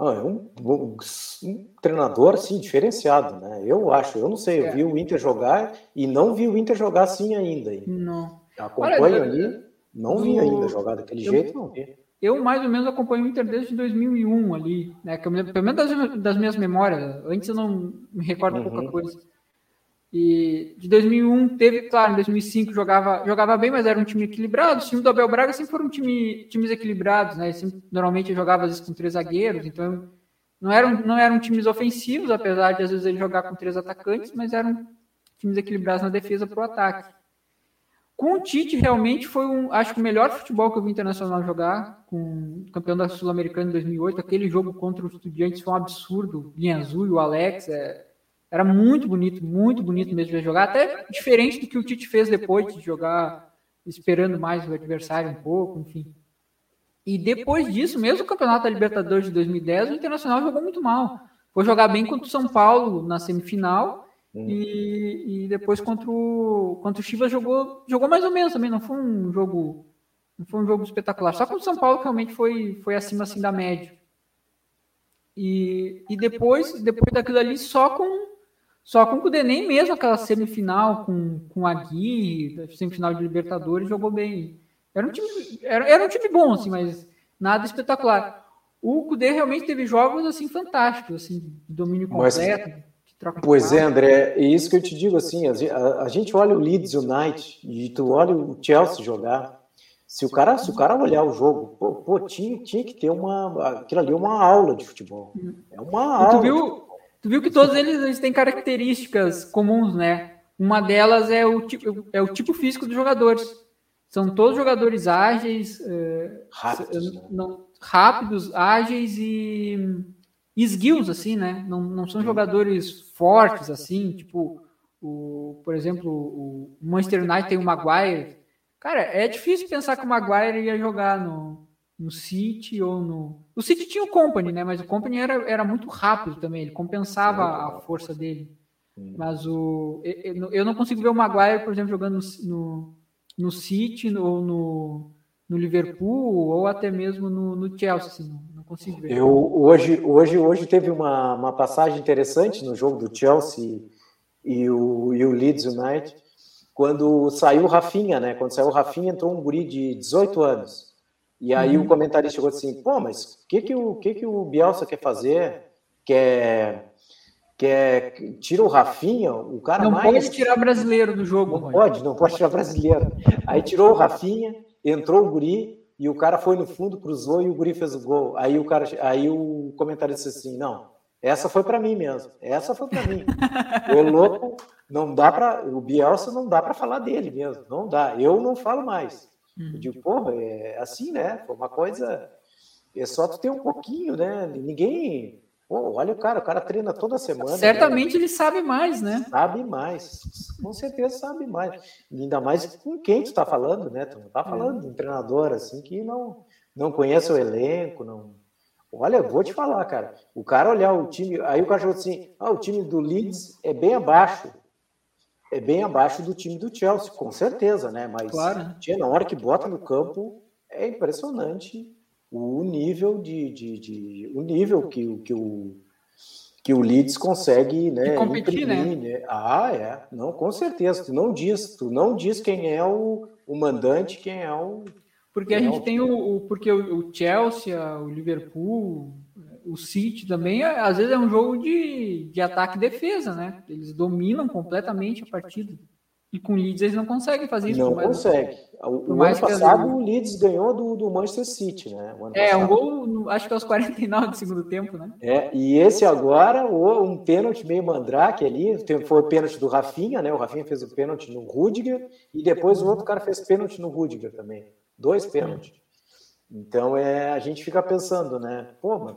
Ah, é um, um, um, treinador assim diferenciado, né? Eu acho, eu não sei, eu é. vi o Inter jogar e não vi o Inter jogar assim ainda. Não. Acompanho ali, não vi ainda jogar daquele eu, jeito, não vi. eu mais ou menos acompanho o Inter desde 2001 ali, né? Que eu, pelo menos das, das, minhas memórias. Antes eu não me recordo uhum. pouca coisa. E de 2001 teve, claro, em 2005 jogava, jogava bem, mas era um time equilibrado. O time do Abel Braga sempre foram time, times equilibrados, né? Sempre, normalmente jogava às vezes com três zagueiros, então não eram, não eram times ofensivos, apesar de às vezes ele jogar com três atacantes, mas eram times equilibrados na defesa para o ataque. Com o Tite, realmente foi um, acho que o melhor futebol que eu vi internacional jogar, com o campeão da Sul-Americana em 2008. Aquele jogo contra os Estudiantes foi um absurdo. Linha Azul e o Alex, é, era muito bonito, muito bonito mesmo de jogar. Até diferente do que o Tite fez depois de jogar, esperando mais o adversário um pouco, enfim. E depois disso, mesmo o Campeonato da Libertadores de 2010, o Internacional jogou muito mal. Foi jogar bem contra o São Paulo na semifinal hum. e, e, depois contra o, contra o Chivas jogou, jogou mais ou menos também. Não foi um jogo não foi um jogo espetacular. Só contra o São Paulo realmente foi, foi acima assim da média. E, e depois, depois daquilo ali, só com só com o Denem mesmo, aquela semifinal com, com a Gui, semifinal de Libertadores, jogou bem. Era um time, era, era um time bom, assim, mas nada espetacular. O Cudê realmente teve jogos assim fantásticos, assim, de domínio completo. Mas, pois é, André, é isso que eu te digo assim, a, a, gente olha o Leeds United e tu olha o Chelsea jogar. Se o cara, se o cara olhar o jogo, pô, pô tinha, tinha que ter uma, aquilo ali é uma aula de futebol. É uma e aula. Tu viu, tu viu que todos eles, eles têm características comuns, né? Uma delas é o tipo, é o tipo físico dos jogadores. São todos jogadores ágeis, é, rápidos, né? não, rápidos ágeis e, esguios, assim, né? Não, não são jogadores fortes, assim, tipo, o, por exemplo, o Manchester United tem o Maguire. Cara, é difícil pensar que o Maguire ia jogar no, no City ou no. O City tinha o Company, né? Mas o Company era, era muito rápido também, ele compensava a força dele. Mas o. Eu não consigo ver o Maguire, por exemplo, jogando no, no City ou no, no Liverpool ou até mesmo no, no Chelsea. Assim, não, não, consigo ver. Eu, hoje, hoje, hoje teve uma, uma passagem interessante no jogo do Chelsea e o, e o Leeds United, quando saiu o Rafinha, né? Quando saiu o Rafinha, entrou um guri de 18 anos. E aí o comentarista chegou assim: pô, mas o que, que, o, que, que o Bielsa quer fazer? Quer que é tira o Rafinha, o cara não mais. Não pode tirar brasileiro do jogo. Não pode, não pode tirar brasileiro. Aí tirou o Rafinha, entrou o Guri e o cara foi no fundo, cruzou e o Guri fez o gol. Aí o cara, aí o comentário disse assim: "Não, essa foi para mim mesmo. Essa foi para mim. o louco não dá para o Bielsa não dá para falar dele mesmo, não dá. Eu não falo mais. Eu digo, porra, é assim, né? Foi uma coisa é só tu ter um pouquinho, né? Ninguém Pô, olha o cara, o cara treina toda semana. Certamente né? ele sabe mais, né? Sabe mais, com certeza sabe mais. Ainda mais com quem tu está falando, né? Tu não está falando é. de um treinador assim que não, não conhece o elenco, não. Olha, vou te falar, cara. O cara olhar o time, aí o cara falou assim: ah, o time do Leeds é bem abaixo. É bem abaixo do time do Chelsea, com certeza, né? Mas claro. tinha na hora que bota no campo, é impressionante o nível de, de, de, o nível que, que o que o Leeds consegue né, competir, imprimir, né? né? Ah, é. Não, com certeza. Tu não diz, tu não diz quem é o, o mandante, quem é o. Porque a é gente o... tem o, o, porque o Chelsea, o Liverpool, o City também, às vezes é um jogo de, de ataque e defesa, né? Eles dominam completamente a partida. E com o Leeds eles não conseguem fazer isso. Não consegue. O, o ano passado o Leeds ganhou do, do Manchester City, né? é, um gol, acho que aos 49 do segundo tempo, né? É, e esse agora, um pênalti meio mandrake ali, foi o pênalti do Rafinha, né? O Rafinha fez o pênalti no Rudiger e depois o outro cara fez pênalti no Rudiger também. Dois pênaltis. Então é, a gente fica pensando, né? Pô, mas,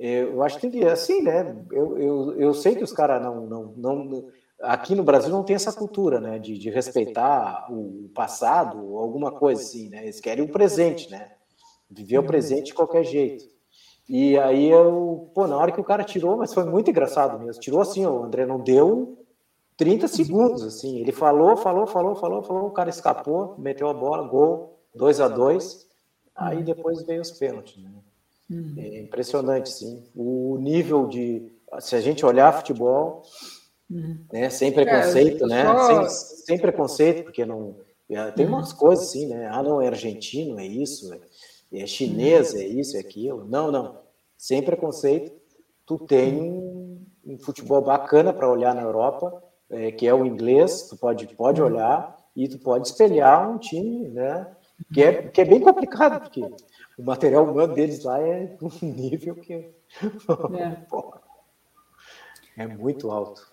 eu acho que assim, né? Eu, eu, eu sei que os caras não, não, não aqui no Brasil não tem essa cultura, né, de, de respeitar o passado, alguma coisa assim, né? Eles querem o presente, né? Viver o presente de qualquer jeito. E aí eu, pô, na hora que o cara tirou, mas foi muito engraçado mesmo. Tirou assim, o André não deu 30 segundos, assim. Ele falou, falou, falou, falou, falou, o cara escapou, meteu a bola, gol, 2 a 2 Aí depois veio os pênaltis, né? É impressionante, sim. O nível de. Se a gente olhar futebol, Uhum. Né? Sem preconceito, é, né? Só... Sem, sem, preconceito, porque não. É, tem umas coisas assim, né? Ah, não, é argentino, é isso. É. é chinês, é isso, é aquilo. Não, não. Sem preconceito, tu tem um, um futebol bacana para olhar na Europa, é, que é o inglês, tu pode, pode olhar e tu pode espelhar um time, né? Que é, que é bem complicado, porque o material humano deles lá é um nível que é, é muito alto.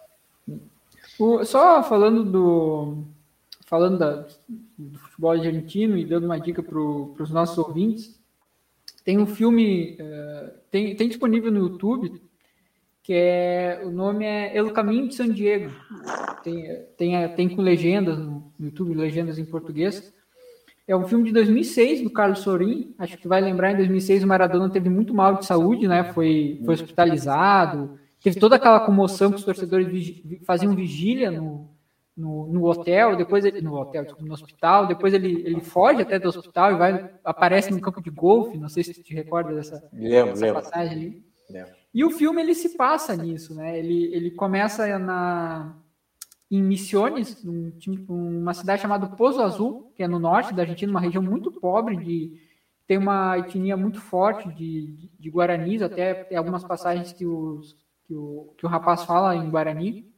O, só falando do falando da, do futebol argentino e dando uma dica para os nossos ouvintes, tem um filme uh, tem, tem disponível no YouTube que é o nome é El Caminho de San Diego. Tem, tem, tem com legendas no YouTube, legendas em português. É um filme de 2006 do Carlos Sorin. Acho que vai lembrar em 2006 o Maradona teve muito mal de saúde, né? Foi, foi hospitalizado. Teve toda aquela comoção que os torcedores faziam vigília no, no, no hotel, depois ele, no hotel, no hospital, depois ele, ele foge até do hospital e vai aparece no campo de golfe. Não sei se te recorda dessa, lembro, dessa lembro. passagem ali. Lembro. E o filme ele se passa nisso, né? Ele, ele começa na em Misiones, um, uma cidade chamada Pozo Azul, que é no norte da Argentina, uma região muito pobre, de, tem uma etnia muito forte de, de, de guaranis, até tem algumas passagens que, os, que, o, que o rapaz fala em guarani.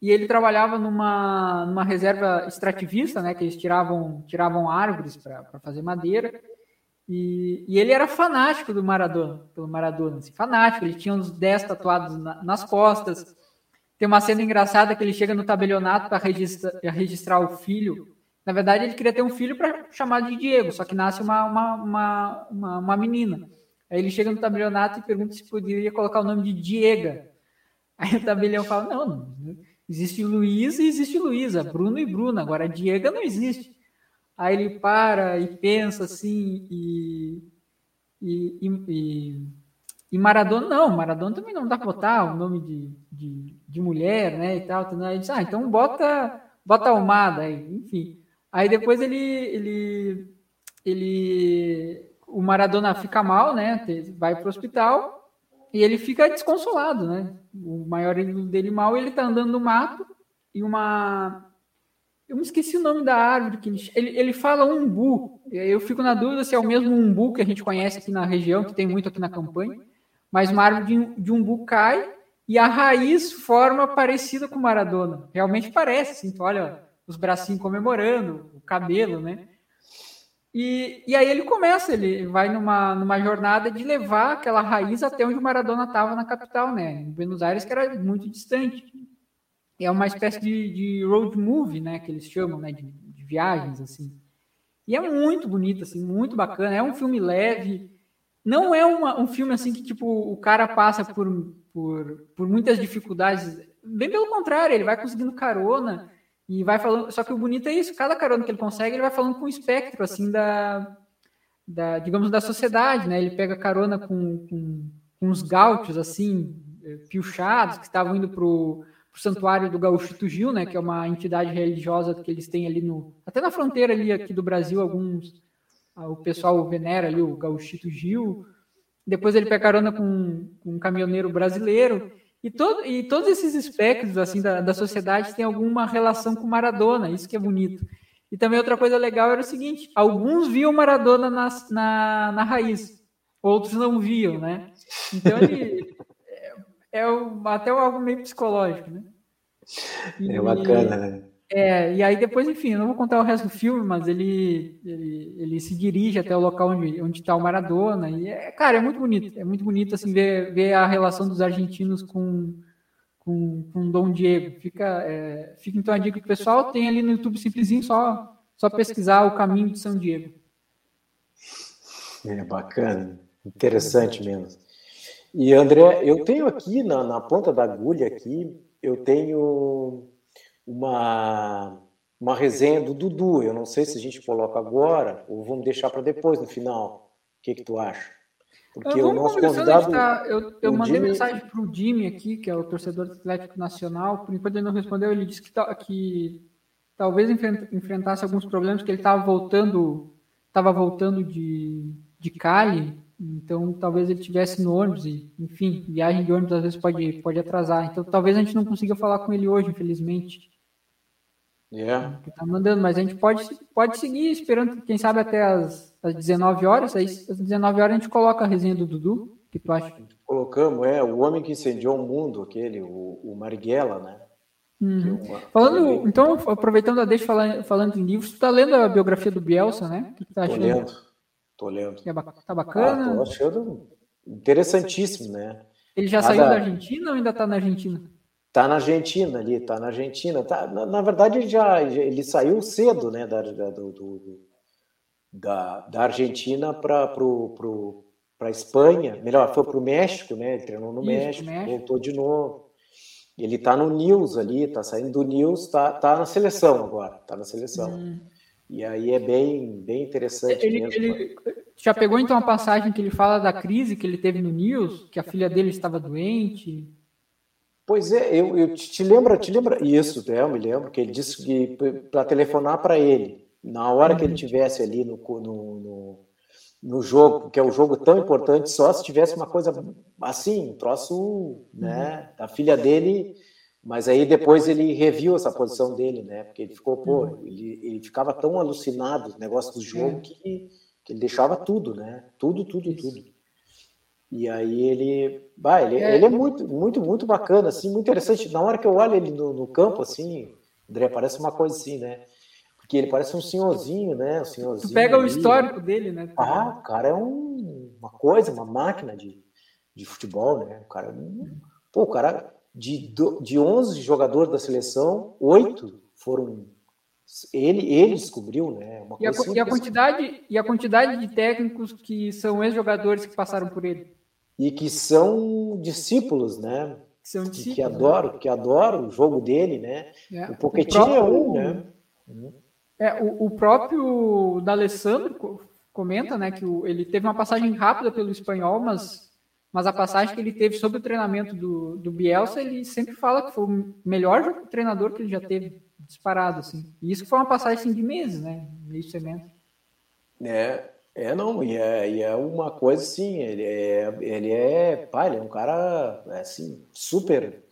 E ele trabalhava numa, numa reserva extrativista, né, que eles tiravam, tiravam árvores para fazer madeira. E, e, ele era fanático do Maradona, pelo Maradona, assim, fanático. Ele tinha uns 10 tatuados na, nas costas. Tem uma cena engraçada que ele chega no tabelionato para registrar, registrar, o filho. Na verdade, ele queria ter um filho para chamar de Diego, só que nasce uma, uma, uma, uma, uma menina. Aí ele chega no tabelionato e pergunta se poderia colocar o nome de Diega. Aí o tabelião fala: não, não existe Luiz e existe Luísa, Bruno e Bruna, agora Diega não existe. Aí ele para e pensa assim, e, e, e, e Maradona não, Maradona também não dá para botar o nome de, de, de, mulher, né, e tal. Aí diz, ah, então bota, bota Almada, aí, enfim. Aí depois ele, ele, ele, o Maradona fica mal, né, vai para o hospital e ele fica desconsolado, né. O maior ídolo dele mal, ele tá andando no mato e uma eu me esqueci o nome da árvore que ele, ele fala umbu. Eu fico na dúvida se é o mesmo umbu que a gente conhece aqui na região, que tem muito aqui na campanha. Mas uma árvore de, umbu cai e a raiz forma parecida com Maradona. Realmente parece, assim, tu olha os bracinhos comemorando, o cabelo, né? E, e aí ele começa, ele vai numa, numa jornada de levar aquela raiz até onde o Maradona estava na capital, né? Em Buenos Aires, que era muito distante é uma espécie de, de road movie, né, que eles chamam, né, de, de, viagens, assim. E é muito bonito, assim, muito bacana. É um filme leve. Não é uma, um filme, assim, que, tipo, o cara passa por, por, por muitas dificuldades. Bem pelo contrário, ele vai conseguindo carona e vai falando... Só que o bonito é isso, cada carona que ele consegue, ele vai falando com o espectro, assim, da, da digamos, da sociedade, né? Ele pega carona com, com, com uns gaúchos, assim, eh, piochados, que estavam indo pro o Santuário do Gauchito Gil, né, que é uma entidade religiosa que eles têm ali no. Até na fronteira ali aqui do Brasil, alguns. Ah, o pessoal venera ali o Gauchito Gil. Depois ele pega carona com, com um caminhoneiro brasileiro. E, todo, e todos esses espectros assim da, da sociedade têm alguma relação com Maradona, isso que é bonito. E também outra coisa legal era o seguinte: alguns viam Maradona na, na, na raiz, outros não viam, né? Então ele, é o, até algo meio psicológico, né? É e, é bacana, né? É, e aí depois, enfim, eu não vou contar o resto do filme, mas ele, ele, ele se dirige até o local onde onde está o Maradona e é, cara, é muito bonito, é muito bonito assim ver, ver a relação dos argentinos com com, com Dom Diego. Fica, é, fica então a dica que o pessoal tem ali no YouTube simplesinho, só só pesquisar o caminho de São Diego. É bacana, interessante mesmo. E André, eu tenho aqui na, na ponta da agulha aqui, eu tenho uma uma resenha do Dudu. Eu não sei se a gente coloca agora ou vamos deixar para depois no final. O que que tu acha? Porque o nosso convidado. Tá, eu, eu mandei Jimmy... mensagem para o Jimmy aqui, que é o torcedor do Atlético Nacional. Por enquanto ele não respondeu. Ele disse que, que talvez enfrentasse alguns problemas, que ele estava voltando, estava voltando de, de Cali então, talvez ele tivesse no ônibus e, enfim, viagem de ônibus às vezes pode, pode atrasar. Então, talvez a gente não consiga falar com ele hoje, infelizmente. Yeah. Que tá mandando, mas a gente pode, pode seguir esperando, quem sabe até as, as 19 horas. Aí, às 19 horas a gente coloca a resenha do Dudu. Que tu acha? Colocamos, é, o homem que incendiou o mundo, aquele, o, o Marighella, né? É uma... Falando, então, aproveitando a deixa falando, falando em livros, tu tá lendo a biografia do Bielsa, né? Que tu tá achando? Tô lendo, tô lendo. É, tá bacana? Ah, tô achando interessantíssimo, né? Ele já Cada... saiu da Argentina ou ainda tá na Argentina? Tá na Argentina ali, tá na Argentina. Tá, na, na verdade, ele já ele saiu cedo, né, da, da, do, do, da, da Argentina para pro, pro, a Espanha. Melhor, foi para o México, né? Ele treinou no Isso, México, México, voltou de novo. Ele tá no News ali, tá saindo do News, tá, tá na seleção agora, tá na seleção. Hum. E aí é bem, bem interessante ele, mesmo. Ele já pegou então a passagem que ele fala da crise que ele teve no News, que a filha dele estava doente. Pois é, eu, eu te lembro, te lembra isso, né? eu me lembro que ele disse que para telefonar para ele na hora que ele tivesse ali no, no, no, no, jogo, que é um jogo tão importante, só se tivesse uma coisa assim, um troço, né, da filha dele, mas aí depois ele reviu essa posição dele, né, porque ele ficou, pô, ele, ele ficava tão alucinado, o negócio do jogo, que, que ele deixava tudo, né, tudo, tudo, tudo. E aí ele, bah, ele, é. ele é muito, muito, muito bacana, assim, muito interessante. Na hora que eu olho ele no, no, campo, assim, André, parece uma coisa assim, né? Porque ele parece um senhorzinho, né? Um senhorzinho tu pega ali. o histórico dele, né? Ah, o cara é um, uma coisa, uma máquina de, de futebol, né? O cara é um, pô, o cara de, de 11 jogadores da seleção, oito foram ele, ele descobriu, né? e, a, e, a, quantidade, e a quantidade de técnicos que são ex-jogadores que passaram por ele e que são discípulos, né? Que, são discípulos, que adoram, que adoram o jogo dele, né? É. O Pochettino é um, né? É, o, o próprio D'Alessandro comenta, né, que o, ele teve uma passagem rápida pelo espanhol, mas, mas a passagem que ele teve sobre o treinamento do, do Bielsa, ele sempre fala que foi o melhor treinador que ele já teve disparado, assim. E isso foi uma passagem assim, de meses, né? Meio semestre. É, é, não, e é, e é uma coisa assim, ele é, ele é, pá, ele é um cara, assim, super,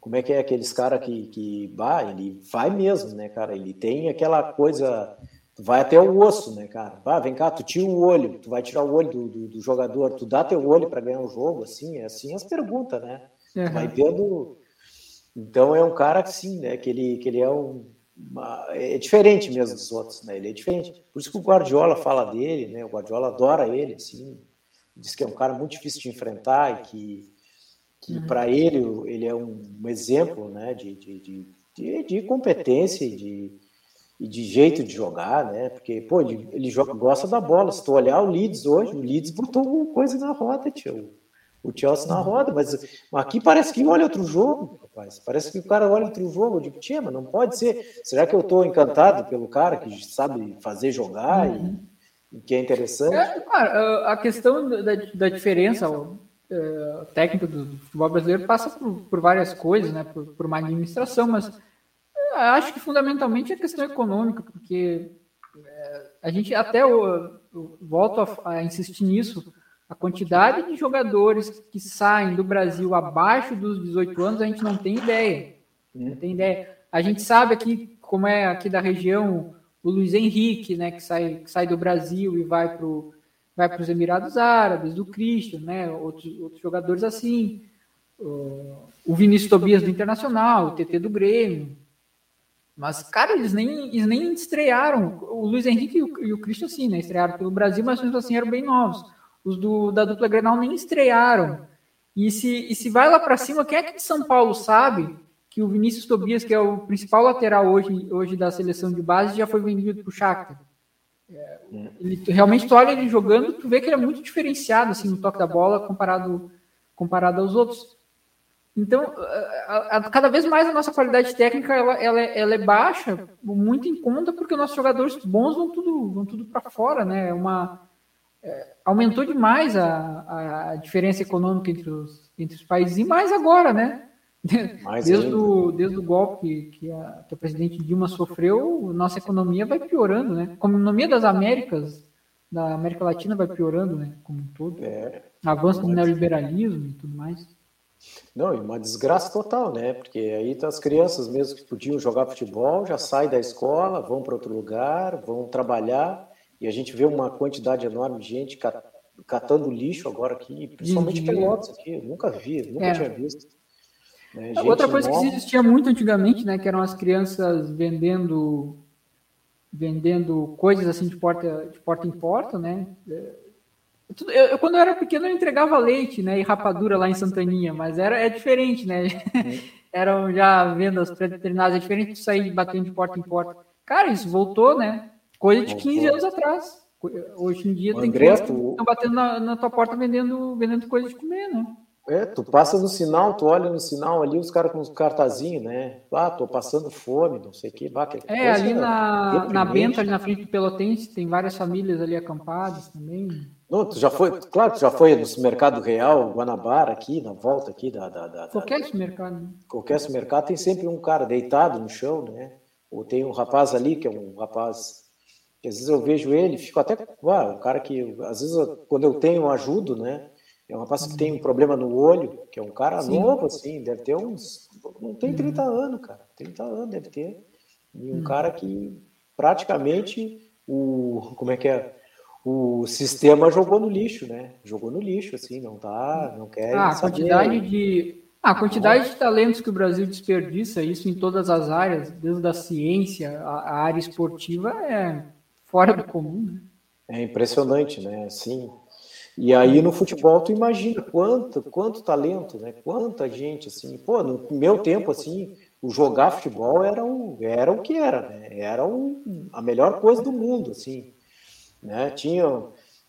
como é que é aqueles cara que, que, bah, ele vai mesmo, né, cara, ele tem aquela coisa, vai até o osso, né, cara, bah, vem cá, tu tira o olho, tu vai tirar o olho do, do, do jogador, tu dá teu olho para ganhar o jogo, assim, é assim as perguntas, né, uhum. vai vendo, então é um cara que sim, né, que ele, que ele é um, é diferente mesmo dos outros, né? Ele é diferente. Por isso que o Guardiola fala dele, né? O Guardiola adora ele, assim, diz que é um cara muito difícil de enfrentar e que, que uhum. para ele ele é um, exemplo, né? De, de, de, de competência e de, e de jeito de jogar, né? Porque pô, ele, ele joga, gosta da bola. Se tu olhar o Leeds hoje, o Leeds botou coisa na roda, tio o Chelsea na roda, mas aqui parece que olha outro jogo, rapaz. Parece que o cara olha outro jogo. Eu digo, tia, mas não pode ser. Será que eu estou encantado pelo cara que sabe fazer jogar e, e que é interessante? É, cara, a questão da, da diferença é, técnica do futebol brasileiro passa por, por várias coisas, né? Por, por, uma administração, mas é, acho que fundamentalmente é questão econômica, porque é, a gente até volto a, a insistir nisso a quantidade de jogadores que saem do Brasil abaixo dos 18 anos, a gente não tem ideia. Não tem ideia. A gente sabe aqui, como é aqui da região, o Luiz Henrique, né, que sai, que sai do Brasil e vai para vai os Emirados Árabes, o Christian, né, outros, outros jogadores assim, o Vinícius Tobias do Internacional, o TT do Grêmio. Mas, cara, eles nem, eles nem estrearam. O Luiz Henrique e o, e o Christian, sim, né, estrearam pelo Brasil, mas mesmo assim eram bem novos. Os do, da dupla Grenal nem estrearam. E se, e se vai lá para cima, quem é que de São Paulo sabe que o Vinícius Tobias, que é o principal lateral hoje, hoje da seleção de base, já foi vendido para o Shakhtar? É, ele, realmente, tu olha ele jogando, tu vê que ele é muito diferenciado assim, no toque da bola comparado, comparado aos outros. Então, a, a, cada vez mais a nossa qualidade técnica ela, ela, é, ela, é baixa, muito em conta, porque os nossos jogadores bons vão tudo, vão tudo para fora, né? É uma, aumentou demais a, a diferença econômica entre os, entre os países, e mais agora, né? Mais desde, o, desde o golpe que a, que a presidente Dilma sofreu, nossa economia vai piorando, né? A economia das Américas, da América Latina vai piorando, né? Como um todo. É, Avanço do neoliberalismo e tudo mais. Não, e uma desgraça total, né? Porque aí tá as crianças mesmo que podiam jogar futebol já saem da escola, vão para outro lugar, vão trabalhar, e a gente vê uma quantidade enorme de gente catando lixo agora aqui, principalmente uhum. Pelotas aqui, eu nunca vi, nunca é. tinha visto. Né? Outra coisa nova. que existia muito antigamente, né, que eram as crianças vendendo vendendo coisas assim de porta de porta em porta, né? Eu, eu, quando eu era pequeno eu entregava leite, né, e rapadura lá em Santaninha, mas era é diferente, né? Eram já vendas pré-determinadas, é diferente de sair batendo de porta em porta. Cara, isso voltou, né? Coisa de 15 anos atrás. Hoje em dia o tem André, que estão batendo na, na, tua porta vendendo, vendendo coisa de comer, né? É, tu passa no sinal, tu olha no sinal ali, os caras com os cartazinhos, né? Ah, tô passando fome, não sei o que. Bah, é, ali na, na Benta, ali na frente do Pelotense, tem várias famílias ali acampadas também. Não, tu já foi, claro, tu já foi no supermercado real, Guanabara, aqui, na volta aqui da. da, da qualquer da, supermercado. Né? Qualquer supermercado tem sempre um cara deitado no chão, né? Ou tem um rapaz ali, que é um rapaz. Que às vezes eu vejo ele, fico até. Ah, um cara que, às vezes, quando eu tenho, eu ajudo, né? É um rapaz que tem um problema no olho, que é um cara Sim. novo, assim, deve ter uns. Não tem 30 uhum. anos, cara. 30 anos deve ter. E um uhum. cara que praticamente o. Como é que é? O sistema jogou no lixo, né? Jogou no lixo, assim, não tá. Não quer. Ah, a quantidade de. a quantidade de talentos que o Brasil desperdiça, isso em todas as áreas, desde a ciência, a, a área esportiva, é fora do comum, né? É impressionante, né? Sim. E aí no futebol tu imagina quanto, quanto talento, né? Quanta gente assim. Pô, no meu tempo assim, o jogar futebol era o, era o que era, né? Era o, a melhor coisa do mundo, assim, né? Tinha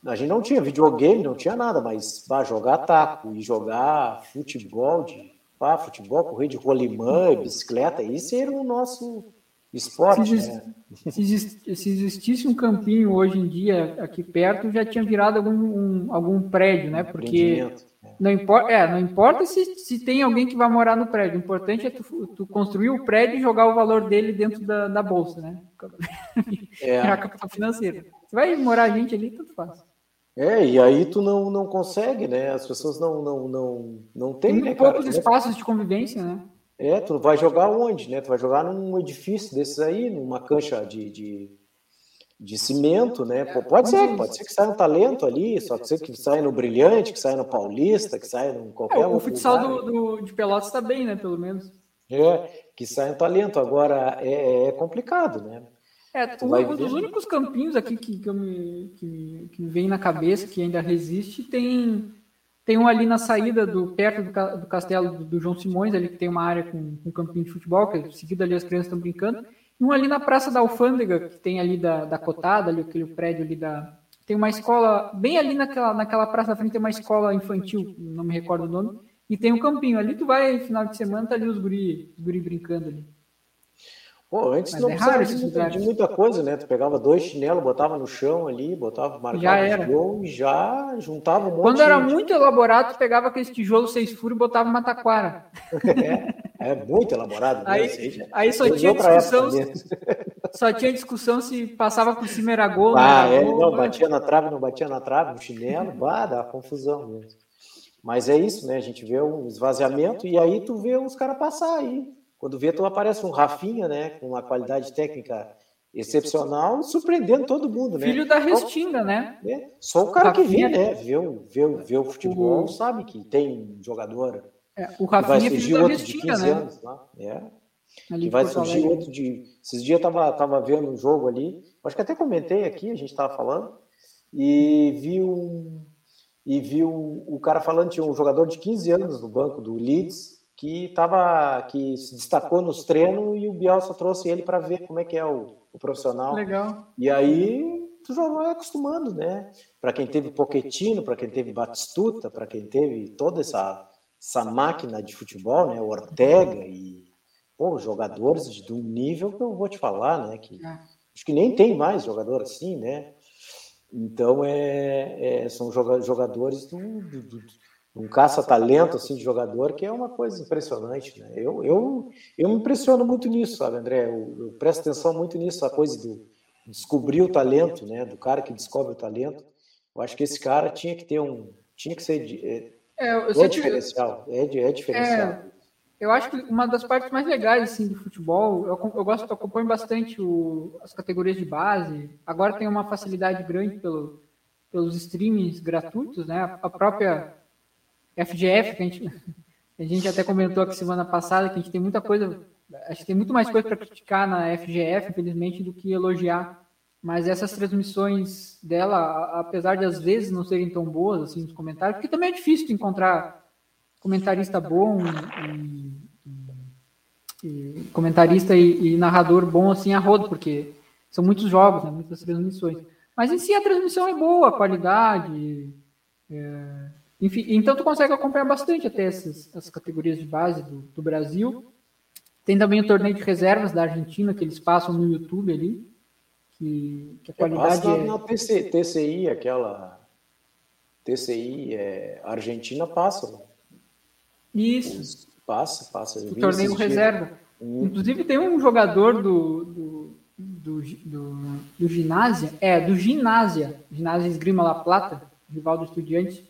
a gente não tinha videogame, não tinha nada, mas para jogar taco e jogar futebol de pá, futebol, correr de rolimã, bicicleta, isso era o nosso Esporte, se, né? se, se, existisse um campinho hoje em dia aqui perto, já tinha virado algum, um, algum prédio, né? Porque não importa, é, não importa se, se tem alguém que vai morar no prédio. O importante é tu, tu construir o prédio e jogar o valor dele dentro da, da bolsa, né? É. a capital financeira. Se vai morar gente ali, tudo faz. É, e aí tu não, não consegue, né? As pessoas não não não não têm, tem né, poucos espaços de convivência, né? É, tu vai jogar onde, né? Tu vai jogar num edifício desses aí, numa cancha de, de, de cimento, né? Pô, pode ser, pode ser que saia um talento ali, só que ser que saia no Brilhante, que saia no Paulista, que saia em qualquer é, O futsal do, do, de Pelotas está bem, né? Pelo menos. É, que saia um talento. Agora é, é complicado, né? É, um, um dos únicos campinhos aqui que, que, me, que, que me vem na cabeça, que ainda resiste, tem tem um ali na saída, do perto do, do castelo do, do, João Simões, ali que tem uma área com um campinho de futebol, que é seguido ali as crianças estão brincando. E um ali na Praça da Alfândega, que tem ali da, da Cotada, ali aquele prédio ali da. Tem uma escola, bem ali naquela, naquela praça da frente tem uma escola infantil, não me recordo o nome, e tem um campinho. Ali tu vai, final de semana, tá ali os guri, os guri brincando ali. Pô, antes Mas não é precisava de muita, de muita, coisa, né? Tu pegava dois chinelos, botava no chão ali, botava, marcava gol e já juntava um monte Quando era muito elaborado, tu pegava aqueles tijolos seis furos e botava uma taquara. É, é muito elaborado. Né? Aí, aí só tinha discussão. Só tinha discussão se passava por cima era gol. Ah, é, gol, não, né? batia na trave, não batia na trave, no chinelo, bah, dá confusão mesmo. Mas é isso, né? A gente vê um esvaziamento e aí tu vê os caras passar aí quando vê, tu aparece um Rafinha, né, com uma qualidade técnica excepcional, surpreendendo todo mundo, né? Filho da Restinga, né? É, só o cara que vê, né? Vê, vê, vê o futebol, o... sabe que tem jogador. É, o Rafinha vai surgir outro Restinga, de 15 né? anos lá. É. Ali vai surgir outro de. Esses dias eu tava, tava vendo um jogo ali, acho que até comentei aqui, a gente estava falando, e vi um. E vi o, o cara falando, tinha um jogador de 15 anos no banco do Leeds, que tava, que se destacou nos treinos e o Bielsa trouxe ele para ver como é que é o, o, profissional. Legal. E aí tu já vai acostumando, né? Para quem teve Poquetino, para quem teve Batistuta, para quem teve toda essa, essa máquina de futebol, né? O Ortega e pô, jogadores de, de um nível que eu vou te falar, né? Que é. acho que nem tem mais jogador assim, né? Então é, é são jogadores do, do, do um caça-talento assim, de jogador, que é uma coisa impressionante. Né? Eu, eu, eu me impressiono muito nisso, sabe, André? Eu, eu presto atenção muito nisso, a coisa do descobrir o talento, né? do cara que descobre o talento. Eu acho que esse cara tinha que ter um. tinha que ser. É, É, eu é diferencial, é, é diferencial. É, eu acho que uma das partes mais legais assim, do futebol, eu, eu gosto, eu acompanho bastante o, as categorias de base. Agora tem uma facilidade grande pelo, pelos streamings gratuitos, né? A própria FGF, que a gente, a gente até comentou aqui semana passada, que a gente tem muita coisa, acho que tem muito mais coisa para criticar na FGF, infelizmente, do que elogiar. Mas essas transmissões dela, apesar de às vezes não serem tão boas assim nos comentários, porque também é difícil encontrar comentarista bom e, e comentarista e, e, narrador bom assim a rodo, porque são muitos jogos, né, muitas transmissões. Mas em si a transmissão é boa, a qualidade. É, enfim, então tu consegue acompanhar bastante até essas, essas categorias de base do, do, Brasil. Tem também o torneio de reservas da Argentina, que eles passam no YouTube ali. Que, que a qualidade na, é. Na TC, TCI, aquela. TCI é, Argentina passa. Isso. Passa, passa. O torneio reserva. Hum. Inclusive tem um jogador do, do, do, do, do ginásio, é, do ginásia, ginásio Esgrima La Plata, rival do Estudiantes,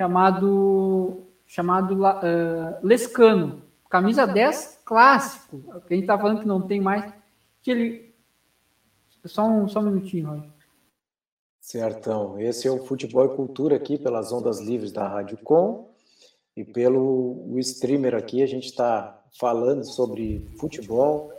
chamado, chamado uh, Lescano, camisa 10 clássico, que a gente tá falando que não tem mais, que ele... Só um, só um minutinho, Roger. Certão, esse é o Futebol e Cultura aqui pelas ondas livres da Rádio Com. E pelo o streamer aqui, a gente está falando sobre futebol.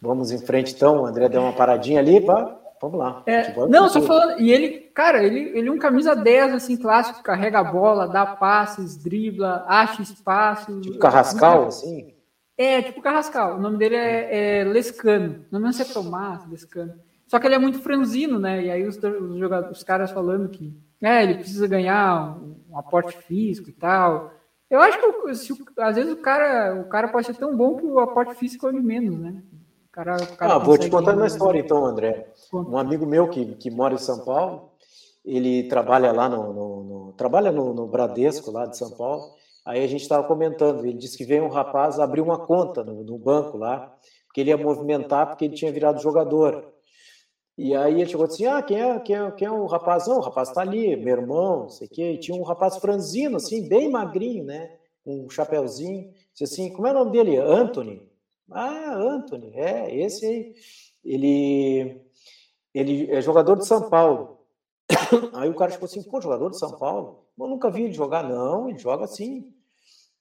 Vamos em frente então, o André deu uma paradinha ali, pá, Vamos lá. É, não, só falando. E ele, cara, ele, ele é um camisa 10, assim, clássico, carrega a bola, dá passes, dribla, acha espaço. Tipo Carrascal, assim? É, tipo Carrascal. O nome dele é, é Lescano. O nome não é Tomás, Lescano. Só que ele é muito franzino, né? E aí os, os, jogadores, os caras falando que é, ele precisa ganhar um, um aporte físico e tal. Eu acho que se, às vezes o cara, o cara pode ser tão bom que o aporte físico é de menos, né? Cara, cara ah, vou te contar uma história então, André. Um amigo meu que, que mora em São Paulo, ele trabalha lá no, no, no trabalha no, no, Bradesco lá de São Paulo. Aí a gente estava comentando, ele disse que veio um rapaz abrir uma conta no, no banco lá, que ele ia movimentar porque ele tinha virado jogador. E aí ele chegou assim, ah, quem é, quem é, quem é o rapaz? Não, o rapaz está ali, meu irmão, não sei o quê. E tinha um rapaz franzino, assim, bem magrinho, né? Um chapéuzinho. Disse assim, como é o nome dele? Anthony. Ah, Anthony, é, esse aí. Ele, ele é jogador de São Paulo. Aí o cara ficou assim, pô, jogador de São Paulo? Eu nunca vi ele jogar. Não, ele joga assim.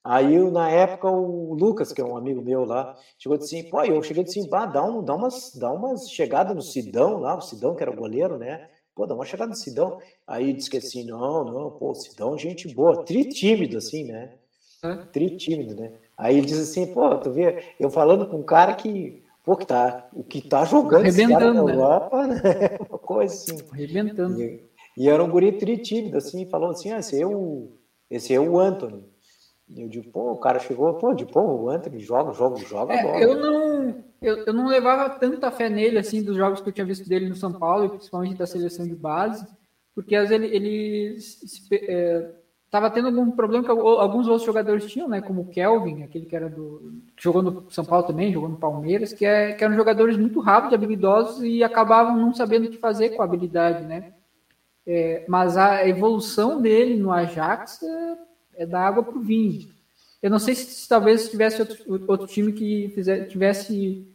Aí, na época, o Lucas, que é um amigo meu lá, chegou e assim, pô, eu cheguei e disse assim, bah, dá, um, dá, umas, dá umas chegadas no Sidão lá, o Sidão que era goleiro, né? Pô, dá uma chegada no Sidão. Aí disse que assim, não, não, pô, Sidão, gente boa, tri tímido, assim, né? Tri tímido, né? Aí ele diz assim, pô, tu vê, eu falando com um cara que, pô, que tá, o que tá jogando Arrebentando, esse cara né? Uma coisa assim. Arrebentando. E, e era um guri tímido, assim, falou assim, ah, esse é o, esse é o Anthony. E eu digo, pô, o cara chegou, pô, de pô, o Anthony joga, joga, joga é, bola. Eu não, eu, eu não levava tanta fé nele, assim, dos jogos que eu tinha visto dele no São Paulo, principalmente da seleção de base, porque às vezes ele, ele é, Tava tendo algum problema que alguns outros jogadores tinham, né? Como o Kelvin, aquele que era do. jogou no São Paulo também, jogou no Palmeiras, que, é, que eram jogadores muito rápidos, habilidosos e acabavam não sabendo o que fazer com a habilidade, né? É, mas a evolução dele no Ajax é, é da água para o vinho. Eu não sei se, se talvez tivesse outro, outro time que fizer, tivesse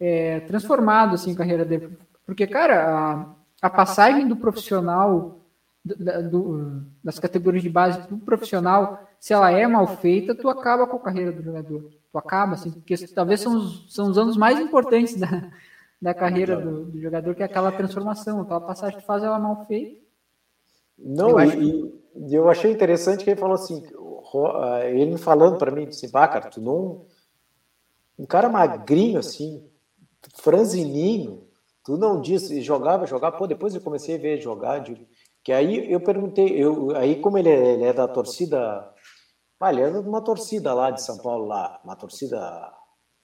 é, transformado assim, a carreira dele. Porque, cara, a, a passagem do profissional do, das categorias de base do profissional, se ela é mal feita, tu acaba com a carreira do jogador. Tu acaba, assim, porque talvez são os, são os anos mais importantes da, da carreira do, do jogador, que é aquela transformação, aquela passagem que faz ela mal feita. Não, eu, e, e eu achei interessante que ele falou assim, ele falando para mim, disse, bah, cara, tu não. Um cara magrinho assim, franzininho, tu não disse, jogava, jogava, pô, depois eu comecei a ver jogar, de que aí eu perguntei, eu, aí como ele é, ele é da torcida, ah, ele é de uma torcida lá de São Paulo, lá, uma torcida,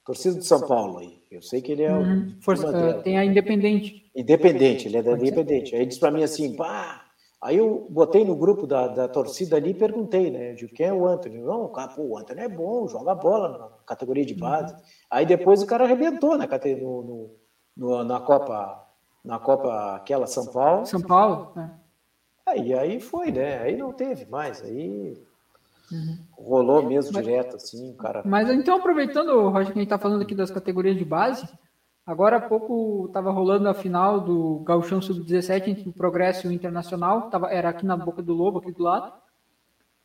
torcida de São Paulo aí. Eu sei que ele é uhum. Força, uh, tem a Independente. Independente, ele é da Independente. Aí disse para mim assim, pá, Aí eu botei no grupo da, da torcida ali e perguntei, né? De quem é o Anthony? Não, cara, pô, o Anthony é bom, joga bola na categoria de base. Uhum. Aí depois o cara arrebentou na, no, no, na Copa, na Copa aquela São Paulo. São Paulo, é. Aí, aí foi, né? Aí não teve mais. Aí Uhum. Rolou mesmo mas, direto, assim, cara. Mas então, aproveitando, Roger, que a gente tá falando aqui das categorias de base, agora há pouco estava rolando a final do Gauchão Sub-17 entre o Progresso e o Internacional, tava, era aqui na Boca do Lobo, aqui do lado.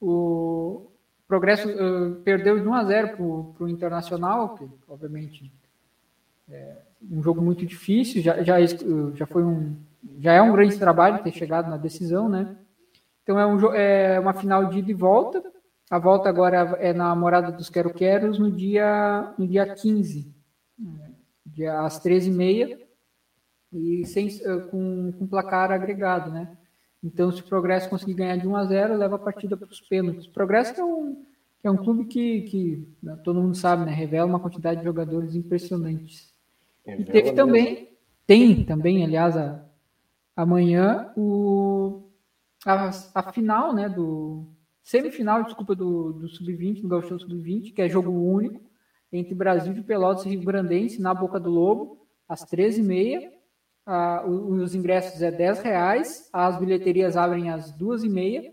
O Progresso uh, perdeu de 1 a 0 para o Internacional, que obviamente é um jogo muito difícil, já, já, já foi um já é um grande trabalho ter chegado na decisão, né? Então é, um, é uma final de ida e volta. A volta agora é na Morada dos Quero Queros no dia, no dia 15, dia, às 13h30, e sem, eh, com, com placar agregado, né? Então, se o Progresso conseguir ganhar de 1 a 0, leva a partida para os pênaltis. O Progresso é um, é um clube que, que né, todo mundo sabe, né? Revela uma quantidade de jogadores impressionantes. e teve também, tem também, aliás, a, amanhã o, a, a final, né, do semifinal, desculpa, do, do Sub-20, do Gauchão Sub-20, que é jogo único entre Brasil de Pelotas e Rio Grandense, na Boca do Lobo, às 13h30. Ah, os ingressos é 10 reais, as bilheterias abrem às 2h30.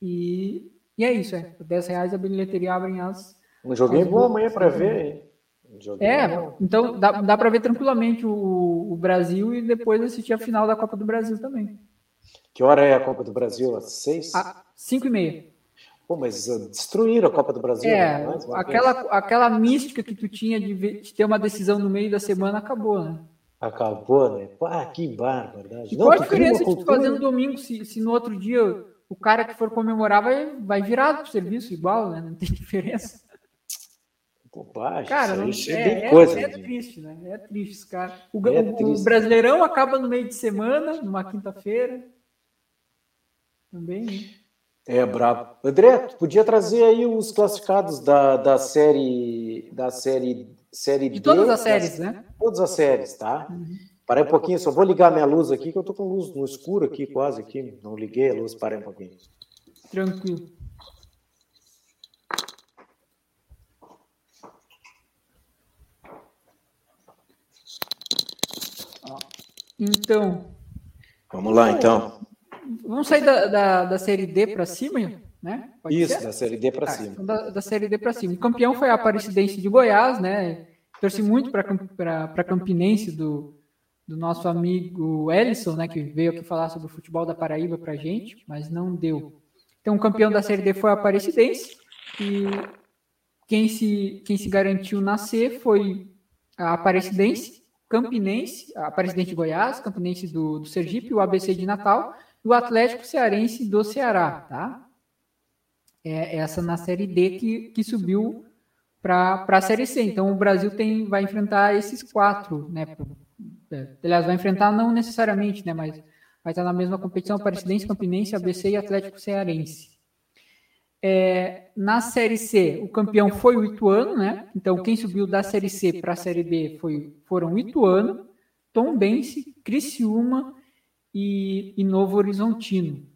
E, e é isso, é. 10 reais a bilheteria abrem às. Um joguinho bom amanhã para ver. É, então dá, dá para ver tranquilamente o, o, Brasil e depois assistir a final da Copa do Brasil também. Que hora é a Copa do Brasil? Às seis? Às cinco e meia. Pô, mas uh, destruíram a Copa do Brasil. É, né? aquela, aquela mística que tu tinha de, ver, de, ter uma decisão no meio da semana acabou, né? Acabou, né? Pá, que barbaridade. Não, qual a diferença de tu fazer no domingo se, se no outro dia o cara que for comemorar vai, vai virado pro serviço igual, né? Não tem diferença. Bobagem. Cara, não, é, é, é, coisa, é triste, né? É triste, cara. O, é o, triste. o, Brasileirão acaba no meio de semana, numa quinta-feira. Também, né? É brabo. André, tu podia trazer aí os classificados da, da série da série série De D, todas as séries, das, né? Todas as séries, tá? Uhum. Parei um pouquinho, só vou ligar minha luz aqui, que eu tô com luz no escuro aqui, quase aqui. Não liguei a luz, parei um pouquinho. Tranquilo. Então. Vamos lá, então. Vamos sair da, da, da série D para cima, né? Pode Isso, ser? da série D para ah, cima. Então da, da, série D para cima. O campeão foi a Aparecidense de Goiás, né? Torci muito para a Campinense do, do nosso amigo Ellison, né? Que veio aqui falar sobre o futebol da Paraíba para gente, mas não deu. Então, o campeão da série D foi a Aparecidense. E quem se, quem se garantiu na C foi a Aparecidense Campinense, a Presidente de Goiás, Campinense do, do Sergipe, o ABC de Natal e o Atlético Cearense do Ceará, tá? É essa na Série D que, que subiu para a Série C. Então o Brasil tem, vai enfrentar esses quatro, né? É, aliás, vai enfrentar não necessariamente, né? Mas vai estar na mesma competição, Aparecidense, Campinense, ABC e Atlético Cearense. É, na Série C, o campeão foi o Ituano, né? Então, quem subiu da Série C para a Série B foi, foram Ituano, Tombense, Criciúma e, e Novo Horizontino.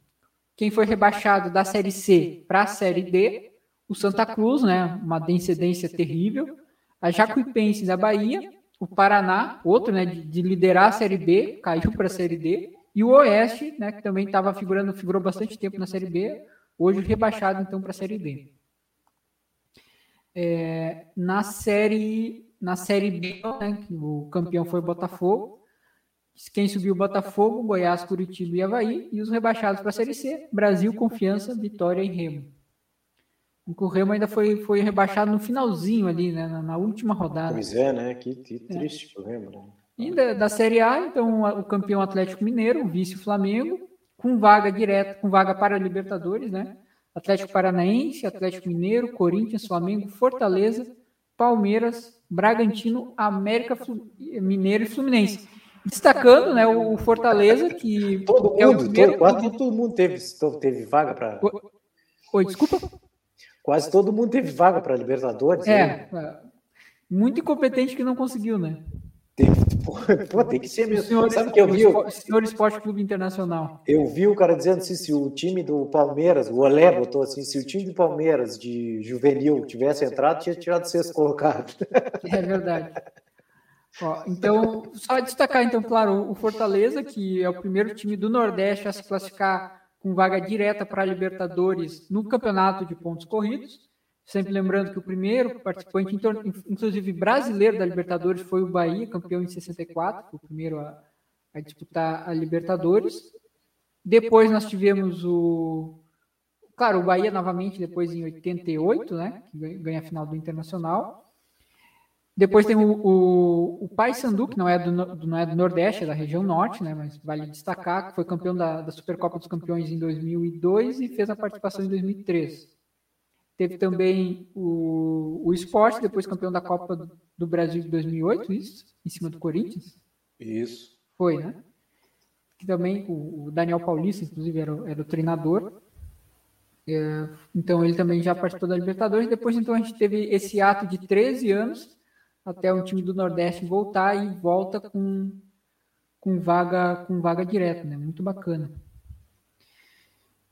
Quem foi rebaixado da Série C para a Série D, o Santa Cruz, né? Uma densidência terrível. A Jacuipense da Bahia, o Paraná, outro, né? De, de liderar a Série B, caiu para a Série D. E o Oeste, né? Que também estava figurando, figurou bastante tempo na Série B, hoje rebaixado então para a Série B. É, na série na série B, né, o campeão foi o Botafogo. Quem subiu o Botafogo, Goiás, Curitiba e Havaí. E os rebaixados para a Série C, Brasil, Confiança, Vitória e Remo. O Remo ainda foi, foi rebaixado no finalzinho ali, né, na, na última rodada. Pois é, né? Que, que triste é. o Remo. Né? E da, da, Série A, então, o campeão Atlético Mineiro, o vice Flamengo, com vaga direta, com vaga para a Libertadores, né? Atlético Paranaense, Atlético Mineiro, Corinthians, Flamengo, Fortaleza, Palmeiras, Bragantino, América Mineiro e Fluminense. Destacando, né, o Fortaleza que todo mundo, é o primeiro... quase todo mundo teve, teve vaga para. Oi, desculpa. Quase todo mundo teve vaga para Libertadores. É, né? muito incompetente que não conseguiu, né? Pô, tem que ser mesmo. Senhor, Sabe que eu vi? O Senhor Esporte Clube Internacional. Eu vi o cara dizendo assim: se o time do Palmeiras, o Olé botou assim: se o time do Palmeiras de juvenil tivesse entrado, tinha tirado sexto colocado. É verdade. Ó, então, só destacar, então, claro, o Fortaleza, que é o primeiro time do Nordeste a se classificar com vaga direta para a Libertadores no campeonato de pontos corridos. Sempre lembrando que o primeiro participante, inclusive brasileiro da Libertadores, foi o Bahia, campeão em 64, o primeiro a, a disputar a Libertadores. Depois nós tivemos o. Claro, o Bahia novamente, depois em 88, né? Que ganha a final do Internacional. Depois tem o, o, o Paysandu, que não é do, não é do Nordeste, é da região Norte, né? Mas vale destacar que foi campeão da, da Supercopa dos Campeões em 2002 e fez a participação em 2003. Teve também o, o Esporte, depois campeão da Copa do Brasil de 2008, isso? Em cima do Corinthians? Isso. Foi, né? Que também o, Daniel Paulista, inclusive, era, era o treinador. É, então ele também já participou da Libertadores. Depois, então, a gente teve esse ato de 13 anos até o time do Nordeste voltar e volta com, com vaga com vaga direta, né? Muito bacana.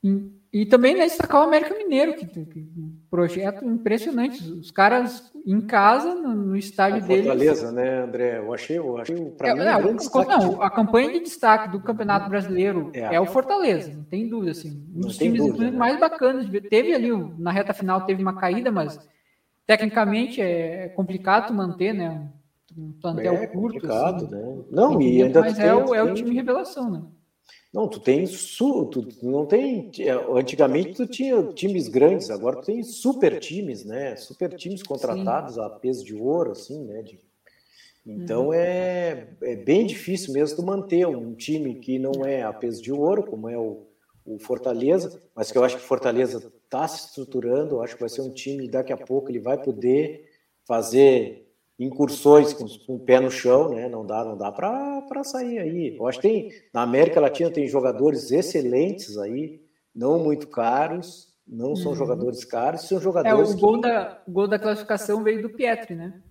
E, e também né, destacar o América Mineiro, que, que um projeto impressionante. Os caras em casa, no, no estádio deles. Fortaleza, né, André? Eu achei, eu achei para é, mim, é, não, a campanha de destaque do Campeonato Brasileiro é, é o Fortaleza, não tem dúvida. Assim, um dos times dúvida, né? mais bacanas. Teve ali, na reta final, teve uma caída, mas Tecnicamente é complicado manter, né? Um plantel é curto. Complicado, assim. né? Não, e ainda mas é, o, é o time revelação, né? Não, tu tem su, tu não tem. É, antigamente tu tinha times grandes, agora tu tem super times, né? Super times contratados Sim. a peso de ouro, assim, né? De, então uhum. é, é bem difícil mesmo tu manter um time que não é a peso de ouro, como é o, o Fortaleza, mas que eu acho que o Fortaleza está se estruturando, acho que vai ser um time daqui a pouco ele vai poder fazer incursões com, com o pé no chão, né? Não dá, não dá para sair aí. Eu acho que tem na América Latina tem jogadores excelentes aí, não muito caros, não são uhum. jogadores caros, são jogadores. É, o gol, que... da, o gol da classificação veio do Pietri, né?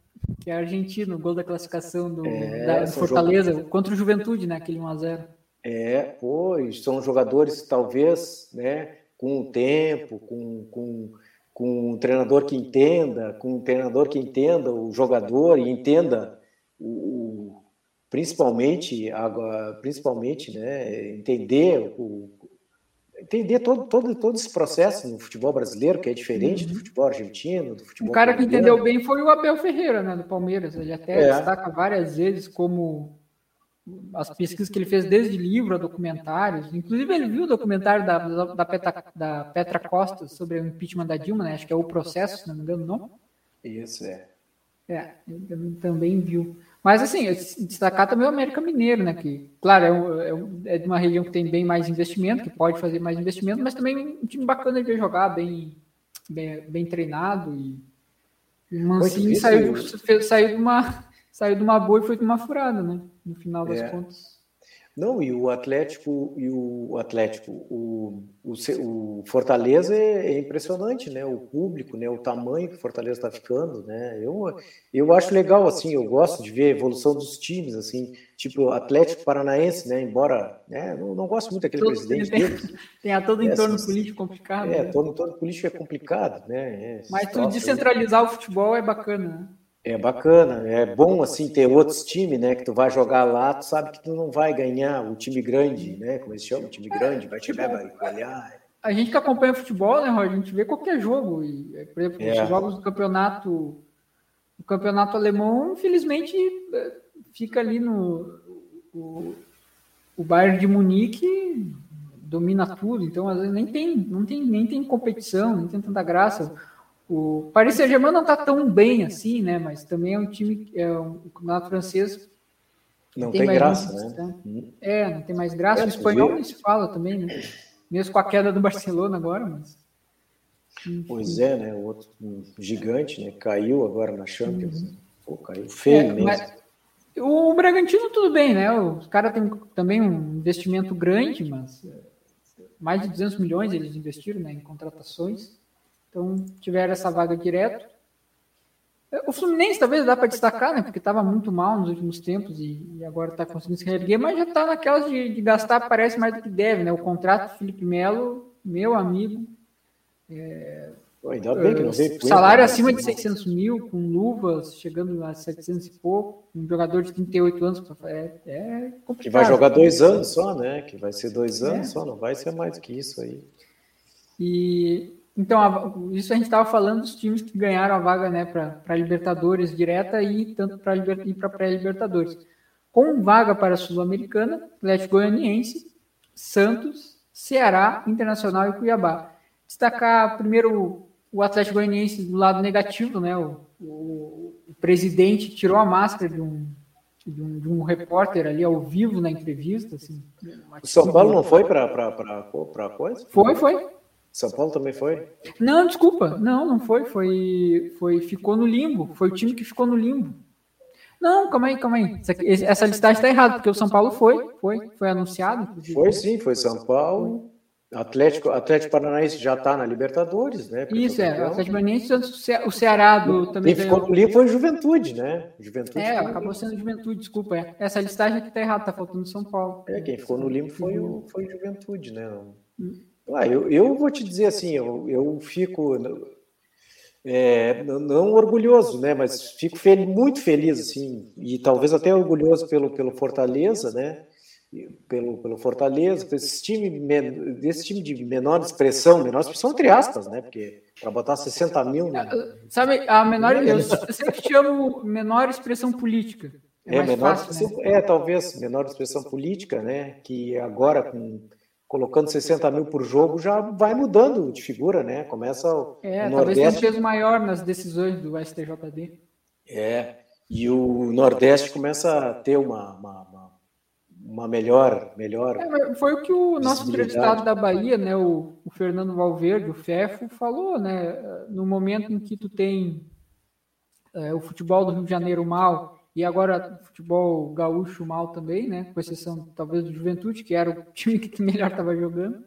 Que é argentino, o gol da classificação do, é, da Fortaleza jogadores... contra o Juventude, né? Aquele 1 a 0 é, pois são jogadores talvez, né, com o tempo, com, com, com um treinador que entenda, com um treinador que entenda o jogador e entenda o, principalmente, principalmente, né, entender o, entender todo, todo, todo esse processo no futebol brasileiro, que é diferente uhum. do futebol argentino, do futebol. O cara que entendeu bem foi o Abel Ferreira, né, do Palmeiras. Ele até é. destaca várias vezes como as pesquisas que ele fez desde livro a documentários. Inclusive, ele viu o documentário da, da, Petra, da Petra Costa sobre o impeachment da Dilma, né? Acho que é o processo, se não me engano, não? Isso, é. É, ele também viu. Mas, assim, destacar também o América Mineiro, né? Que, claro, é, um, é, de uma região que tem bem mais investimento, que pode fazer mais investimento, mas também um time bacana de ver jogar, bem, bem, bem treinado. E o Mancini saiu, saiu de uma saiu de uma boa e foi de uma furada, né? No final das é. contas. Não, e o Atlético, e o Atlético, o, o, o Fortaleza é, é, impressionante, né? O público, né? O tamanho que o Fortaleza está ficando, né? Eu, eu acho legal, assim, eu gosto de ver a evolução dos times, assim, tipo o Atlético Paranaense, né? Embora, né? Não, não gosto muito daquele todo, presidente tem, deles. Tem a todo entorno político complicado. É, né? todo entorno político é complicado, né? É, Mas tu descentralizar o futebol é bacana, né? É bacana, é bom assim ter outros times, né? Que tu vai jogar lá, tu sabe que tu não vai ganhar o time grande, né? Como eles chamam, o time grande, vai te tipo, vai ganhar. A gente que acompanha futebol, né, Roger? A gente vê qualquer jogo. E, por exemplo, é. os jogos do campeonato, o campeonato alemão, infelizmente, é, fica ali no o, o Bayern de Munique domina tudo, então às vezes nem tem, não tem, nem tem competição, nem tem tanta graça. O Paris Saint-Germain não está tão bem assim, né? Mas também é um time, é um, o campeonato francês. Não tem, tem graça, né? Uhum. É, não tem mais graça. É, o espanhol não se fala também, né? Mesmo com a queda do Barcelona agora, mas. Pois é, né? O outro um gigante, né? Caiu agora na Champions. Uhum. Pô, caiu feio é, mesmo. Mas... O Bragantino tudo bem, né? Os caras têm também um investimento grande, mas é, mais de 200 milhões eles investiram né, em contratações. Então, tiveram essa vaga direto. O Fluminense talvez dá para destacar, né? Porque estava muito mal nos últimos tempos e, agora está conseguindo se reerguer, mas já está naquelas de, de, gastar, parece mais do que deve, né? O contrato do Felipe Melo, meu amigo, é, Ainda bem que não veio. Salário acima de 600 mil, com luvas, chegando a 700 e pouco, um jogador de 38 anos, é, é complicado. Que vai jogar dois anos só, né? Que vai ser dois é. anos é. só, não vai ser mais que isso aí. E então, isso a gente estava falando dos times que ganharam a vaga né, para a Libertadores direta e tanto para para pré-Libertadores. Com vaga para a Sul-Americana, Atlético Goianiense, Santos, Ceará, Internacional e Cuiabá. Destacar primeiro o Atlético Goianiense do lado negativo, né? O, o, o presidente tirou a máscara de um, de um, de um, repórter ali ao vivo na entrevista. Assim, o São Paulo não foi para a coisa? Foi, foi. São Paulo também foi? Não, desculpa. Não, não foi. Foi, foi. Ficou no limbo. Foi o time que ficou no limbo. Não, calma aí, calma aí. Essa listagem está errada, porque o São Paulo foi, foi, foi anunciado. Foi sim, foi São Paulo. Atlético, Atlético Paranaense já está na Libertadores, né? Isso, é. Atlético Paranaense, o Ceará do, também. Quem ficou no limbo foi Juventude, né? Juventude é, acabou sendo Juventude, desculpa. É. Essa listagem aqui está errada, está faltando São Paulo. É, quem ficou no limbo foi o foi Juventude, né? Hum. Ah, eu, eu vou te dizer assim, eu, eu fico é, não orgulhoso, né, mas fico fel muito feliz assim e talvez até orgulhoso pelo pelo Fortaleza, né, pelo pelo Fortaleza, desse time desse time de menor expressão, menor expressão entre aspas, né, porque para botar 60 mil, né? sabe a menor eu sempre chamo menor expressão política. É, é menor fácil, expressão, né? é talvez menor expressão política, né, que agora com colocando 60 mil por jogo, já vai mudando de figura, né? Começa o, é, o Nordeste... talvez tenha um peso maior nas decisões do STJD. É, e o Nordeste começa a ter uma, uma, uma melhor... melhor é, foi o que o nosso entrevistado da Bahia, né, o, o, Fernando Valverde, o FEFO, falou, né? No momento em que tu tem é, o futebol do Rio de Janeiro mal e agora futebol gaúcho mal também, né? Com exceção talvez do Juventude, que era o time que melhor estava jogando.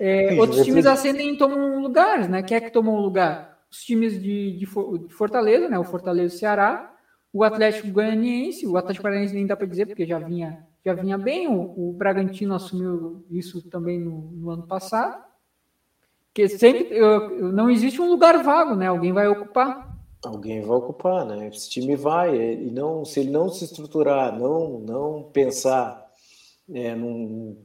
É, outros times ascendem e tomam lugares, né? Quem é que tomou um lugar? Os times de, de Fortaleza, né? O Fortaleza e o Ceará, o Atlético Goianiense, o Atlético Paranaense nem dá para dizer, porque já vinha, já vinha bem. O, o Bragantino assumiu isso também no, no ano passado. Que sempre eu, não existe um lugar vago, né? Alguém vai ocupar. Alguém vai ocupar, né? Esse time vai, e não, se ele não se estruturar, não, não pensar é, num,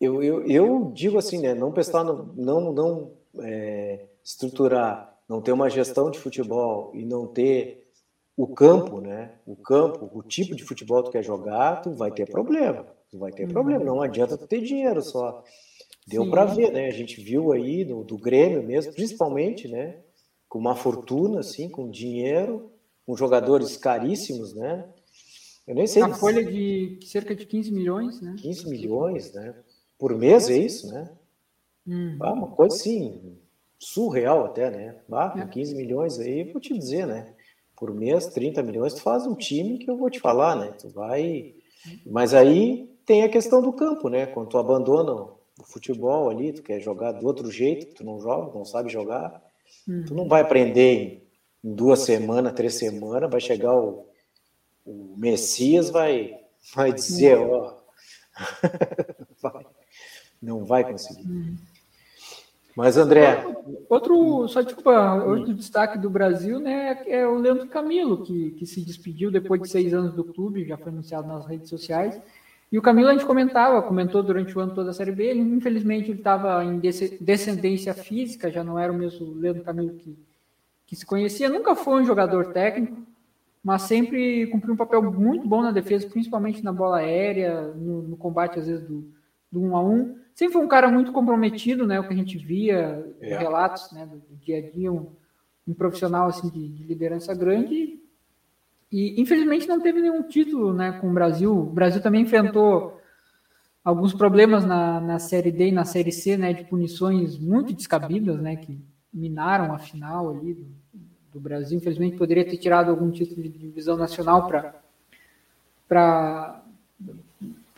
eu, eu, eu digo assim, né? Não pensar, no, não, não é, estruturar, não ter uma gestão de futebol e não ter o campo, né? O campo, o tipo de futebol que tu quer jogar, tu vai ter problema. Tu vai ter uhum. problema. Não adianta tu ter dinheiro só. Deu para ver, né? A gente viu aí do, do Grêmio mesmo, principalmente, né? Com uma fortuna, assim, com dinheiro, com jogadores caríssimos, né? Eu nem sei. Uma folha de cerca de 15 milhões, né? 15 milhões, né? Por mês, é isso, né? Hum. Ah, uma coisa assim, surreal até, né? Ah, com 15 é. milhões aí, vou te dizer, né? Por mês, 30 milhões, tu faz um time que eu vou te falar, né? Tu vai. Mas aí tem a questão do campo, né? Quando tu abandona o futebol ali, tu quer jogar do outro jeito, tu não joga, não sabe jogar Uhum. Tu não vai aprender em, duas semanas, três semanas, vai chegar o, o Messias, vai, vai dizer, ó, vai, não vai conseguir. Uhum. Mas, André. Outro, só desculpa, outro destaque do Brasil né, é o Leandro Camilo, que, que se despediu depois de seis anos do clube, já foi anunciado nas redes sociais. E o Camilo a gente comentava, comentou durante o ano toda a Série B, ele, infelizmente ele estava em descendência física, já não era o mesmo Leandro Camilo que, que se conhecia, nunca foi um jogador técnico, mas sempre cumpriu um papel muito bom na defesa, principalmente na bola aérea, no, no combate às vezes do, do um a um. Sempre foi um cara muito comprometido, né, o que a gente via, é. relatos né, do, dia a dia, um, um profissional assim, de, de liderança grande, e infelizmente não teve nenhum título né, com o Brasil. O Brasil também enfrentou alguns problemas na, na Série D e na Série C, né, de punições muito descabidas, né, que minaram a final ali do, do Brasil. Infelizmente poderia ter tirado algum título de divisão nacional para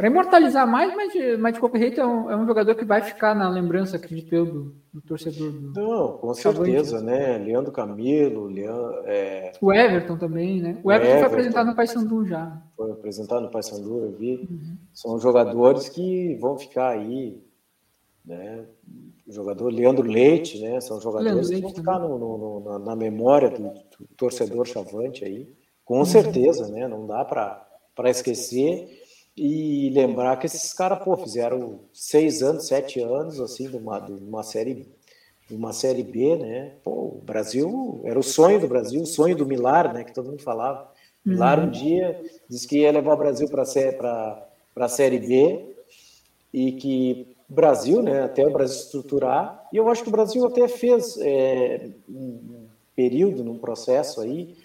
para imortalizar mais, mas mas de qualquer jeito é um, é um, jogador que vai ficar na lembrança, acredito eu, do, do torcedor. Do, Não, com certeza, né? Leandro Camilo, Leandro, é... o Everton também, né? O Everton, Everton foi apresentado no Paysandu já. Foi apresentado no Paysandu, eu vi. Uhum. São jogadores que vão ficar aí, né? jogador Leandro Leite, né? São jogadores que vão ficar no, no, no, na, memória do, do, torcedor chavante aí, com uhum. certeza, né? Não dá para esquecer e lembrar que esses caras, pô, fizeram seis anos, sete anos, assim, de uma, de uma série uma série B, né? Pô, o Brasil era o sonho do Brasil, o sonho do Milar, né? Que todo mundo falava. Milar um uhum. dia disse que ia levar o Brasil para a série B e que Brasil, né, até o Brasil estruturar, e eu acho que o Brasil até fez é, um período, num processo aí,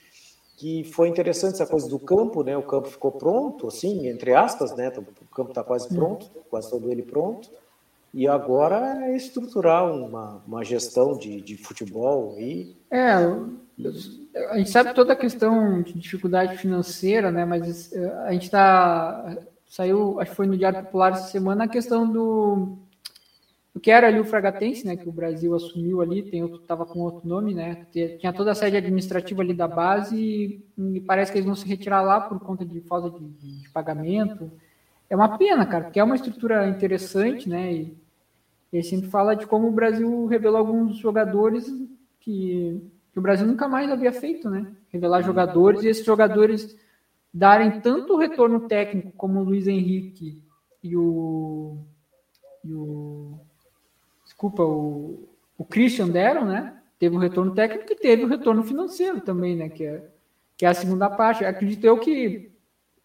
que foi interessante essa coisa do campo, né, o campo ficou pronto, assim, entre aspas, né, o campo está quase pronto, quase todo ele pronto, e agora é estruturar uma, uma gestão de, de futebol aí. É, a gente sabe toda a questão de dificuldade financeira, né, mas é, a gente está saiu, acho que foi no Diário Popular essa semana, a questão do o que era ali o Fragatense, né, que o Brasil assumiu ali, tem outro estava com outro nome, né, tinha toda a sede administrativa ali da base e, e parece que eles vão se retirar lá por conta de falta de, de, de, pagamento. É uma pena, cara, porque é uma estrutura interessante, né, e ele sempre fala de como o Brasil revelou alguns jogadores que, que o Brasil nunca mais havia feito, né, revelar jogadores e esses jogadores darem tanto retorno técnico como o Luiz Henrique e o, e o desculpa, o, o Christian deram, né? Teve o retorno técnico e teve o retorno financeiro também, né? Que é, que é a segunda parte. Acredito eu que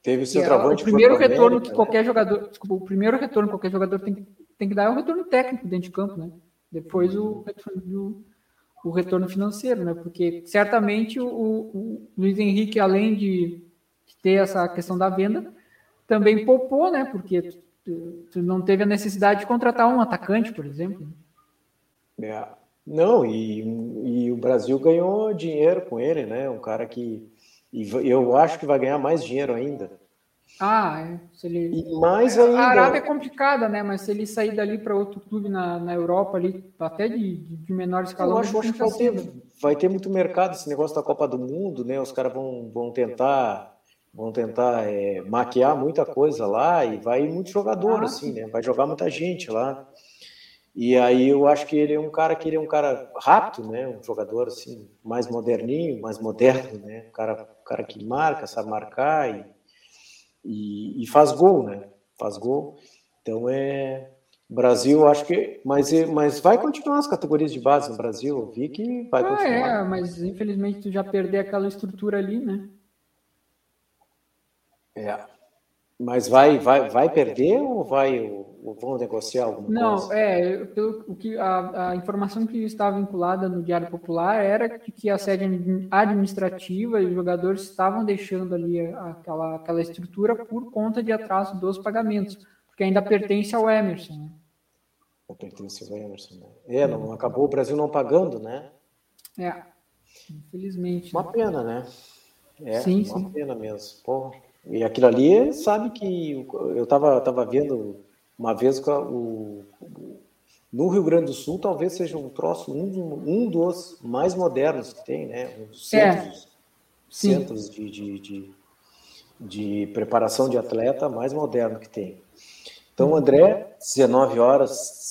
teve o seu é, o primeiro retorno América, que qualquer né? jogador, desculpa, o primeiro retorno que qualquer jogador tem, tem que dar é o retorno técnico dentro de campo, né? Depois o retorno, o retorno financeiro, né? Porque certamente o, o Luiz Henrique, além de ter essa questão da venda, também poupou, né? Porque tu, tu não teve a necessidade de contratar um atacante, por exemplo. É. Não, e, e o Brasil ganhou dinheiro com ele, né? Um cara que. Eu acho que vai ganhar mais dinheiro ainda. Ah, é. Se ele... E mais ainda. A Arábia é complicada, né? Mas se ele sair dali para outro clube na, na Europa, ali, até de, de menor escalão. Eu acho, acho que vai ter, vai ter muito mercado esse negócio da Copa do Mundo, né? Os caras vão, vão tentar vão tentar é, maquiar muita coisa lá e vai muito jogador, ah, assim, né? Vai jogar muita gente lá. E aí eu acho que ele é um cara que ele é um cara rápido, né? Um jogador assim mais moderninho, mais moderno, né? Um cara, um cara que marca, sabe marcar e, e, e faz gol, né? Faz gol. Então é Brasil, acho que, mas, mas vai continuar as categorias de base no Brasil. Eu vi que vai ah, continuar. É, mas infelizmente tu já perdeu aquela estrutura ali, né? É. Mas vai, vai, vai perder ou vai ou vão negociar alguma Não, coisa? é, pelo, o que a, a, informação que estava vinculada no Diário Popular era que, que a sede administrativa e os jogadores estavam deixando ali aquela, aquela estrutura por conta de atraso dos pagamentos, porque ainda pertence ao Emerson. Né? Pertence ao Emerson. Né? É, não acabou o Brasil não pagando, né? É, infelizmente. Uma né? pena, né? É, sim, uma sim. pena mesmo. Porra. E aquilo ali, sabe que eu estava tava vendo uma vez o, no Rio Grande do Sul, talvez seja um troço, um, um dos mais modernos que tem, né? Um dos centros, é. centros de, de, de, de, preparação de atleta mais moderno que tem. Então, André, 19 horas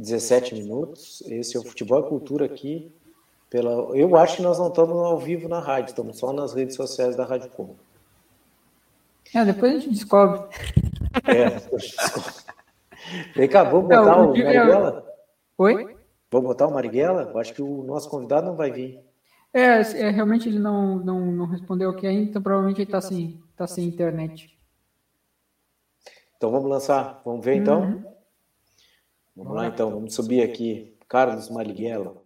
17 minutos. Esse é o Futebol e Cultura aqui. Pela, eu acho que nós não estamos ao vivo na rádio, estamos só nas redes sociais da Rádio Com. É, depois a gente descobre. É, depois descobre. Vem cá, vamos botar não, o, Marighella? Oi? Vamos botar o Marighella? Eu acho que o nosso convidado não vai vir. É, é realmente ele não, não, não respondeu aqui ainda, então provavelmente ele está sem, tá sem internet. Então vamos lançar, vamos ver então? Uhum. Vamos lá então, vamos subir aqui. Carlos Marighella,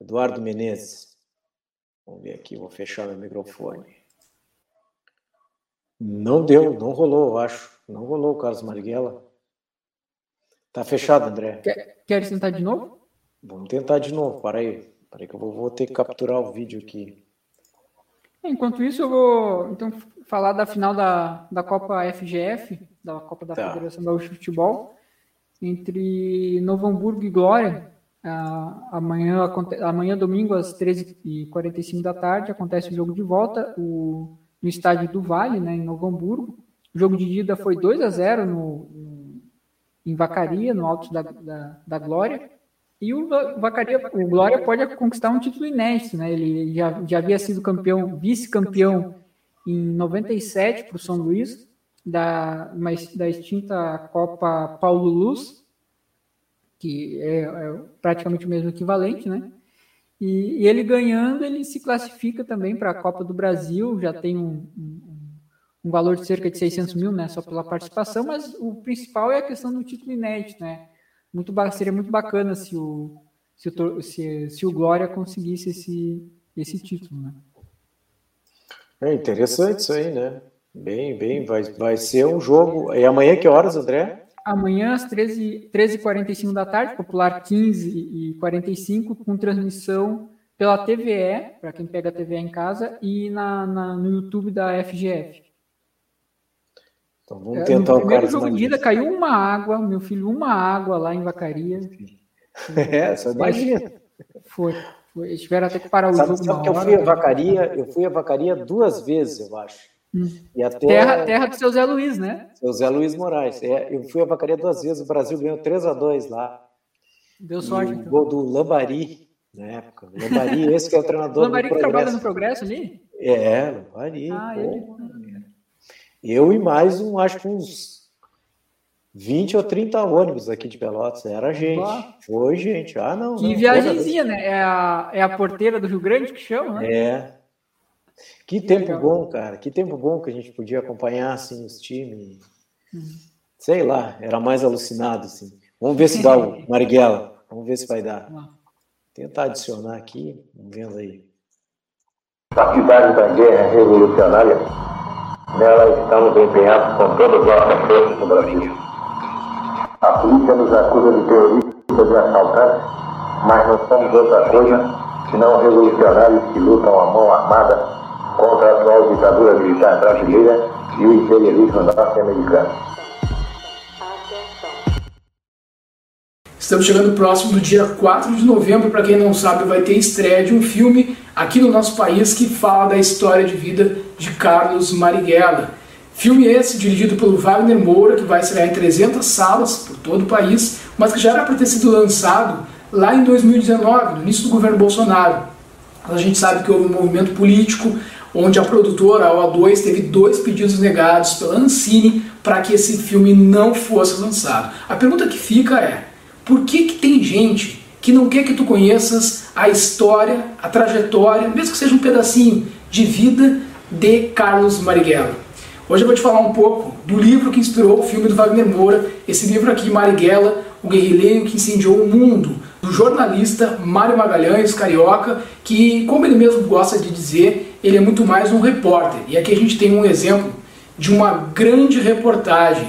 Eduardo Menezes. Vamos ver aqui, vou fechar meu microfone. Não deu, não rolou, eu acho. Não rolou o Carlos Marighella. Tá fechado, André. Quer, quer tentar de novo? Vamos tentar de novo, para aí. Para aí que eu vou, vou, ter que capturar o vídeo aqui. Enquanto isso, eu vou então falar da final da, da Copa FGF, da Copa da tá. Federação da de Futebol, entre Novo Hamburgo e Glória. Uh, amanhã, amanhã, domingo, às 13h45 da tarde, acontece o jogo de volta. O no estádio do Vale, né, em Novo Hamburgo. O jogo de ida foi 2 a 0 no, no, em Vacaria, no Alto da, da, da Glória. E o Vacaria, o Glória pode conquistar um título inédito, né? Ele já, já havia sido campeão, vice-campeão em 97 para o São Luís, da, da extinta Copa Paulo Luz, que é, é praticamente o mesmo equivalente, né? E, e, ele ganhando, ele se classifica também para a Copa do Brasil, já tem um, um, um, valor de cerca de 600 mil, né, só pela participação, mas o principal é a questão do título inédito, né? Muito, seria muito bacana se o, se o, se, se o Glória conseguisse esse, esse título, né? É interessante isso aí, né? Bem, bem, vai, vai ser um jogo. E amanhã que horas, André? Amanhã às 13h45 13 da tarde, popular 15h45, com transmissão pela TVE, para quem pega a TVE em casa, e na, na, no YouTube da FGF. Então vamos tentar no o primeiro jogo de ida caiu uma água, meu filho, uma água lá em Vacaria. É, só imagina. Foi, foi. Tiveram até que parar o sabe, jogo. Sabe que eu fui a Vacaria, eu fui a Vacaria duas vezes, eu acho. E até, terra, terra do seu Zé Luiz, né? Seu Zé Luiz Moraes. É, eu fui a Vacaria duas vezes, o Brasil ganhou 3 a 2 lá. Deu sorte. Então. gol do Lambari, na época. Lambari, esse que é o treinador Lambari do que trabalha no Progresso ali? É, Lambari. Ah, ele... Eu e mais um, acho que uns 20 ou 30 ônibus aqui de Pelotas. Era gente. Foi gente. Ah, não. Que não, viagemzinha, né? É a, é a porteira do Rio Grande que chama, né? É. Que tempo Legal. bom, cara. Que tempo bom que a gente podia acompanhar assim, os times. Hum. Sei lá, era mais alucinado. Assim. Vamos ver se dá o Marighella. Vamos ver se vai dar. Tentar adicionar aqui. Vamos vendo aí. Atividade da guerra revolucionária, nela estamos empenhados com todas as nossas forças no Brasil. A polícia nos acusa de terroristas e assaltantes, mas não somos outra coisa senão revolucionários que lutam a mão armada contra a atual ditadura militar brasileira e o imperialismo norte-americano. Estamos chegando próximo do dia 4 de novembro, para quem não sabe, vai ter estreia de um filme aqui no nosso país que fala da história de vida de Carlos Marighella. Filme esse dirigido pelo Wagner Moura, que vai estrear em 300 salas por todo o país, mas que já era para ter sido lançado lá em 2019, no início do governo Bolsonaro. A gente sabe que houve um movimento político onde a produtora, a O2, teve dois pedidos negados pela Ancine para que esse filme não fosse lançado. A pergunta que fica é, por que, que tem gente que não quer que tu conheças a história, a trajetória, mesmo que seja um pedacinho de vida de Carlos Marighella? Hoje eu vou te falar um pouco do livro que inspirou o filme do Wagner Moura, esse livro aqui, Marighella, o guerrilheiro que incendiou o mundo, do jornalista Mário Magalhães, carioca, que, como ele mesmo gosta de dizer, ele é muito mais um repórter. E aqui a gente tem um exemplo de uma grande reportagem.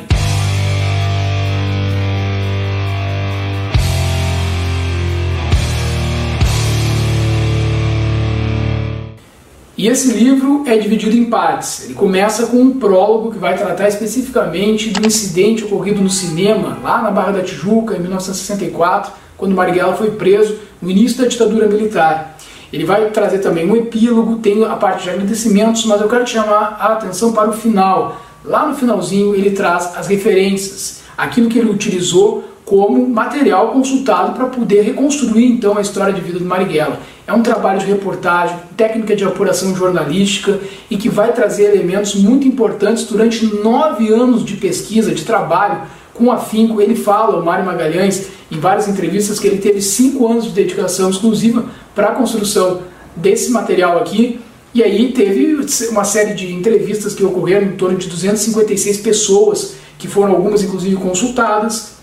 E esse livro é dividido em partes. Ele começa com um prólogo que vai tratar especificamente do incidente ocorrido no cinema, lá na Barra da Tijuca, em 1964, quando Marighella foi preso no início da ditadura militar. Ele vai trazer também um epílogo, tem a parte de agradecimentos, mas eu quero te chamar a atenção para o final. Lá no finalzinho ele traz as referências, aquilo que ele utilizou como material consultado para poder reconstruir então a história de vida do Marighella. É um trabalho de reportagem, técnica de apuração jornalística e que vai trazer elementos muito importantes durante nove anos de pesquisa, de trabalho com afinco. Ele fala, o Mário Magalhães, em várias entrevistas, que ele teve cinco anos de dedicação exclusiva para a construção desse material aqui. E aí teve uma série de entrevistas que ocorreram em torno de 256 pessoas, que foram algumas inclusive consultadas,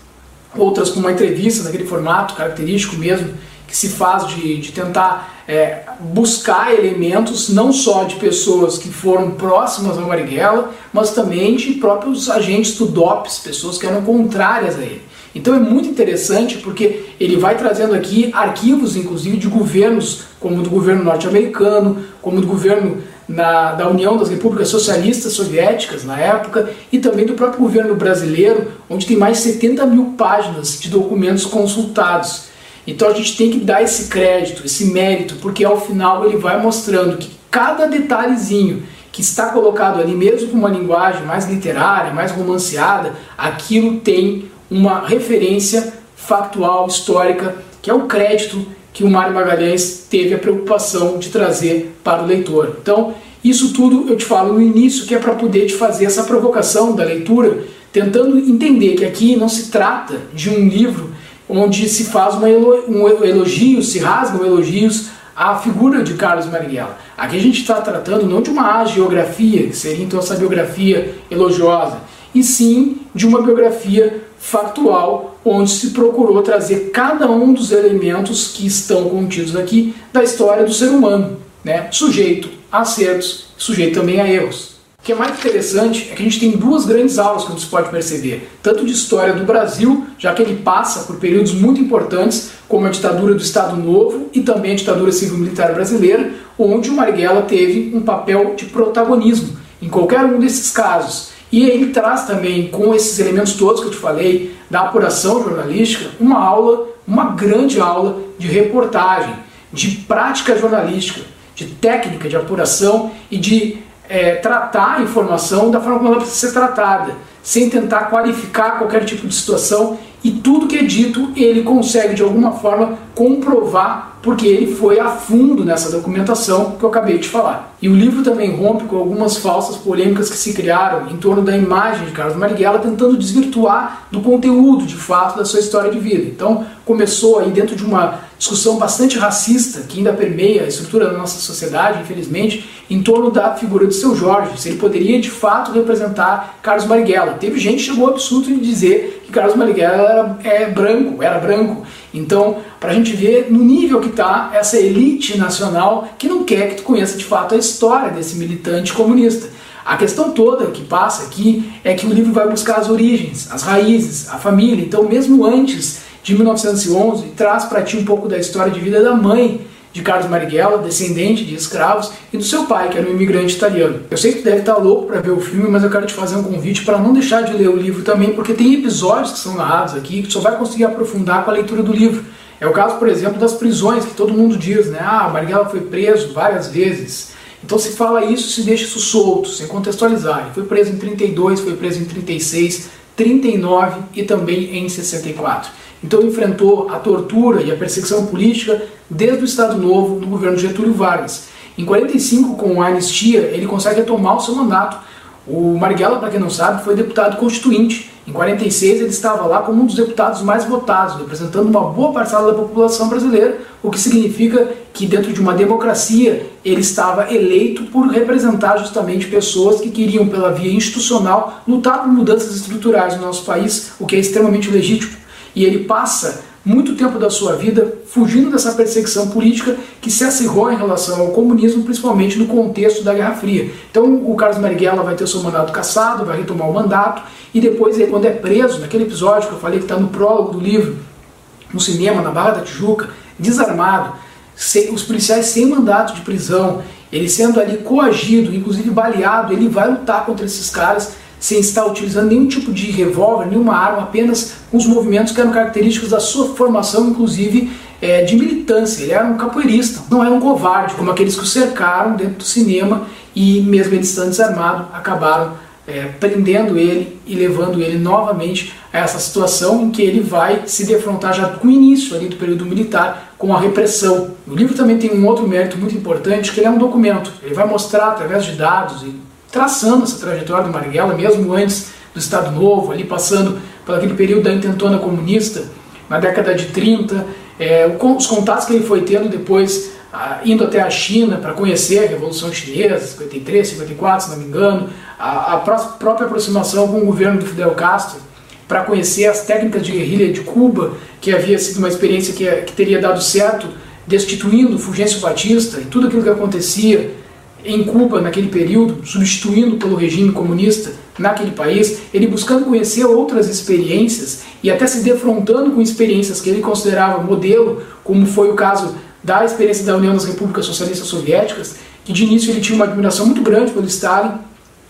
outras com uma entrevista naquele formato característico mesmo, que se faz de, de tentar é, buscar elementos não só de pessoas que foram próximas ao Marighella, mas também de próprios agentes do DOPS, pessoas que eram contrárias a ele. Então é muito interessante porque ele vai trazendo aqui arquivos, inclusive, de governos, como do governo norte-americano, como do governo na, da União das Repúblicas Socialistas Soviéticas na época, e também do próprio governo brasileiro, onde tem mais de 70 mil páginas de documentos consultados. Então a gente tem que dar esse crédito, esse mérito, porque ao final ele vai mostrando que cada detalhezinho que está colocado ali, mesmo com uma linguagem mais literária, mais romanceada, aquilo tem uma referência factual, histórica, que é o crédito que o Mário Magalhães teve a preocupação de trazer para o leitor. Então, isso tudo eu te falo no início, que é para poder te fazer essa provocação da leitura, tentando entender que aqui não se trata de um livro onde se faz um elogio, se rasgam elogios à figura de Carlos Marighella. Aqui a gente está tratando não de uma geografia, que seria então essa biografia elogiosa, e sim de uma biografia factual, onde se procurou trazer cada um dos elementos que estão contidos aqui da história do ser humano, né? sujeito a acertos, sujeito também a erros. O que é mais interessante é que a gente tem duas grandes aulas, como você pode perceber, tanto de história do Brasil, já que ele passa por períodos muito importantes, como a ditadura do Estado Novo e também a ditadura civil-militar brasileira, onde o Marighella teve um papel de protagonismo em qualquer um desses casos. E ele traz também, com esses elementos todos que eu te falei, da apuração jornalística, uma aula, uma grande aula de reportagem, de prática jornalística, de técnica de apuração e de é, tratar a informação da forma como ela precisa ser tratada, sem tentar qualificar qualquer tipo de situação e tudo que é dito ele consegue de alguma forma comprovar porque ele foi a fundo nessa documentação que eu acabei de falar. E o livro também rompe com algumas falsas polêmicas que se criaram em torno da imagem de Carlos Marighella, tentando desvirtuar do conteúdo de fato da sua história de vida. Então começou aí dentro de uma discussão bastante racista que ainda permeia a estrutura da nossa sociedade, infelizmente, em torno da figura de seu Jorge, se ele poderia de fato representar Carlos Marighella. Teve gente que chegou ao absurdo de dizer que Carlos Marighella era é, branco, era branco. Então, para a gente ver no nível que está essa elite nacional que não quer que tu conheça de fato a história desse militante comunista. A questão toda que passa aqui é que o livro vai buscar as origens, as raízes, a família. Então, mesmo antes de 1911, traz para ti um pouco da história de vida da mãe de Carlos Marighella, descendente de escravos, e do seu pai, que era um imigrante italiano. Eu sei que tu deve estar louco para ver o filme, mas eu quero te fazer um convite para não deixar de ler o livro também, porque tem episódios que são narrados aqui que tu só vai conseguir aprofundar com a leitura do livro. É o caso, por exemplo, das prisões, que todo mundo diz, né? Ah, Marighella foi preso várias vezes. Então se fala isso, se deixa isso solto, sem contextualizar. Ele foi preso em 32, foi preso em 36, 39 e também em 64. Então enfrentou a tortura e a perseguição política desde o Estado Novo no governo Getúlio Vargas. Em 45, com a anistia, ele consegue retomar o seu mandato. O Marighella, para quem não sabe, foi deputado constituinte. Em 46, ele estava lá como um dos deputados mais votados, representando uma boa parcela da população brasileira, o que significa que, dentro de uma democracia, ele estava eleito por representar justamente pessoas que queriam, pela via institucional, lutar por mudanças estruturais no nosso país, o que é extremamente legítimo e ele passa muito tempo da sua vida fugindo dessa perseguição política que se acirrou em relação ao comunismo, principalmente no contexto da Guerra Fria. Então o Carlos Marighella vai ter seu mandato cassado, vai retomar o mandato, e depois, quando é preso, naquele episódio que eu falei que está no prólogo do livro, no cinema, na Barra da Tijuca, desarmado, os policiais sem mandato de prisão, ele sendo ali coagido, inclusive baleado, ele vai lutar contra esses caras sem estar utilizando nenhum tipo de revólver, nenhuma arma, apenas com os movimentos que eram característicos da sua formação, inclusive é, de militância. Ele era um capoeirista, não era um covarde, como aqueles que o cercaram dentro do cinema e, mesmo ele estando desarmado, acabaram é, prendendo ele e levando ele novamente a essa situação em que ele vai se defrontar já com o início ali do período militar com a repressão. O livro também tem um outro mérito muito importante, que ele é um documento. Ele vai mostrar através de dados e traçando essa trajetória do Marighella, mesmo antes do Estado Novo, ali passando por aquele período da intentona comunista, na década de 30, é, os contatos que ele foi tendo depois, indo até a China para conhecer a Revolução Chinesa, 53, 54, se não me engano, a, a própria aproximação com o governo do Fidel Castro, para conhecer as técnicas de guerrilha de Cuba, que havia sido uma experiência que, que teria dado certo, destituindo Fulgêncio Batista e tudo aquilo que acontecia em Cuba naquele período, substituindo pelo regime comunista naquele país, ele buscando conhecer outras experiências e até se defrontando com experiências que ele considerava modelo, como foi o caso da experiência da União das Repúblicas Socialistas Soviéticas, que de início ele tinha uma admiração muito grande pelo Stalin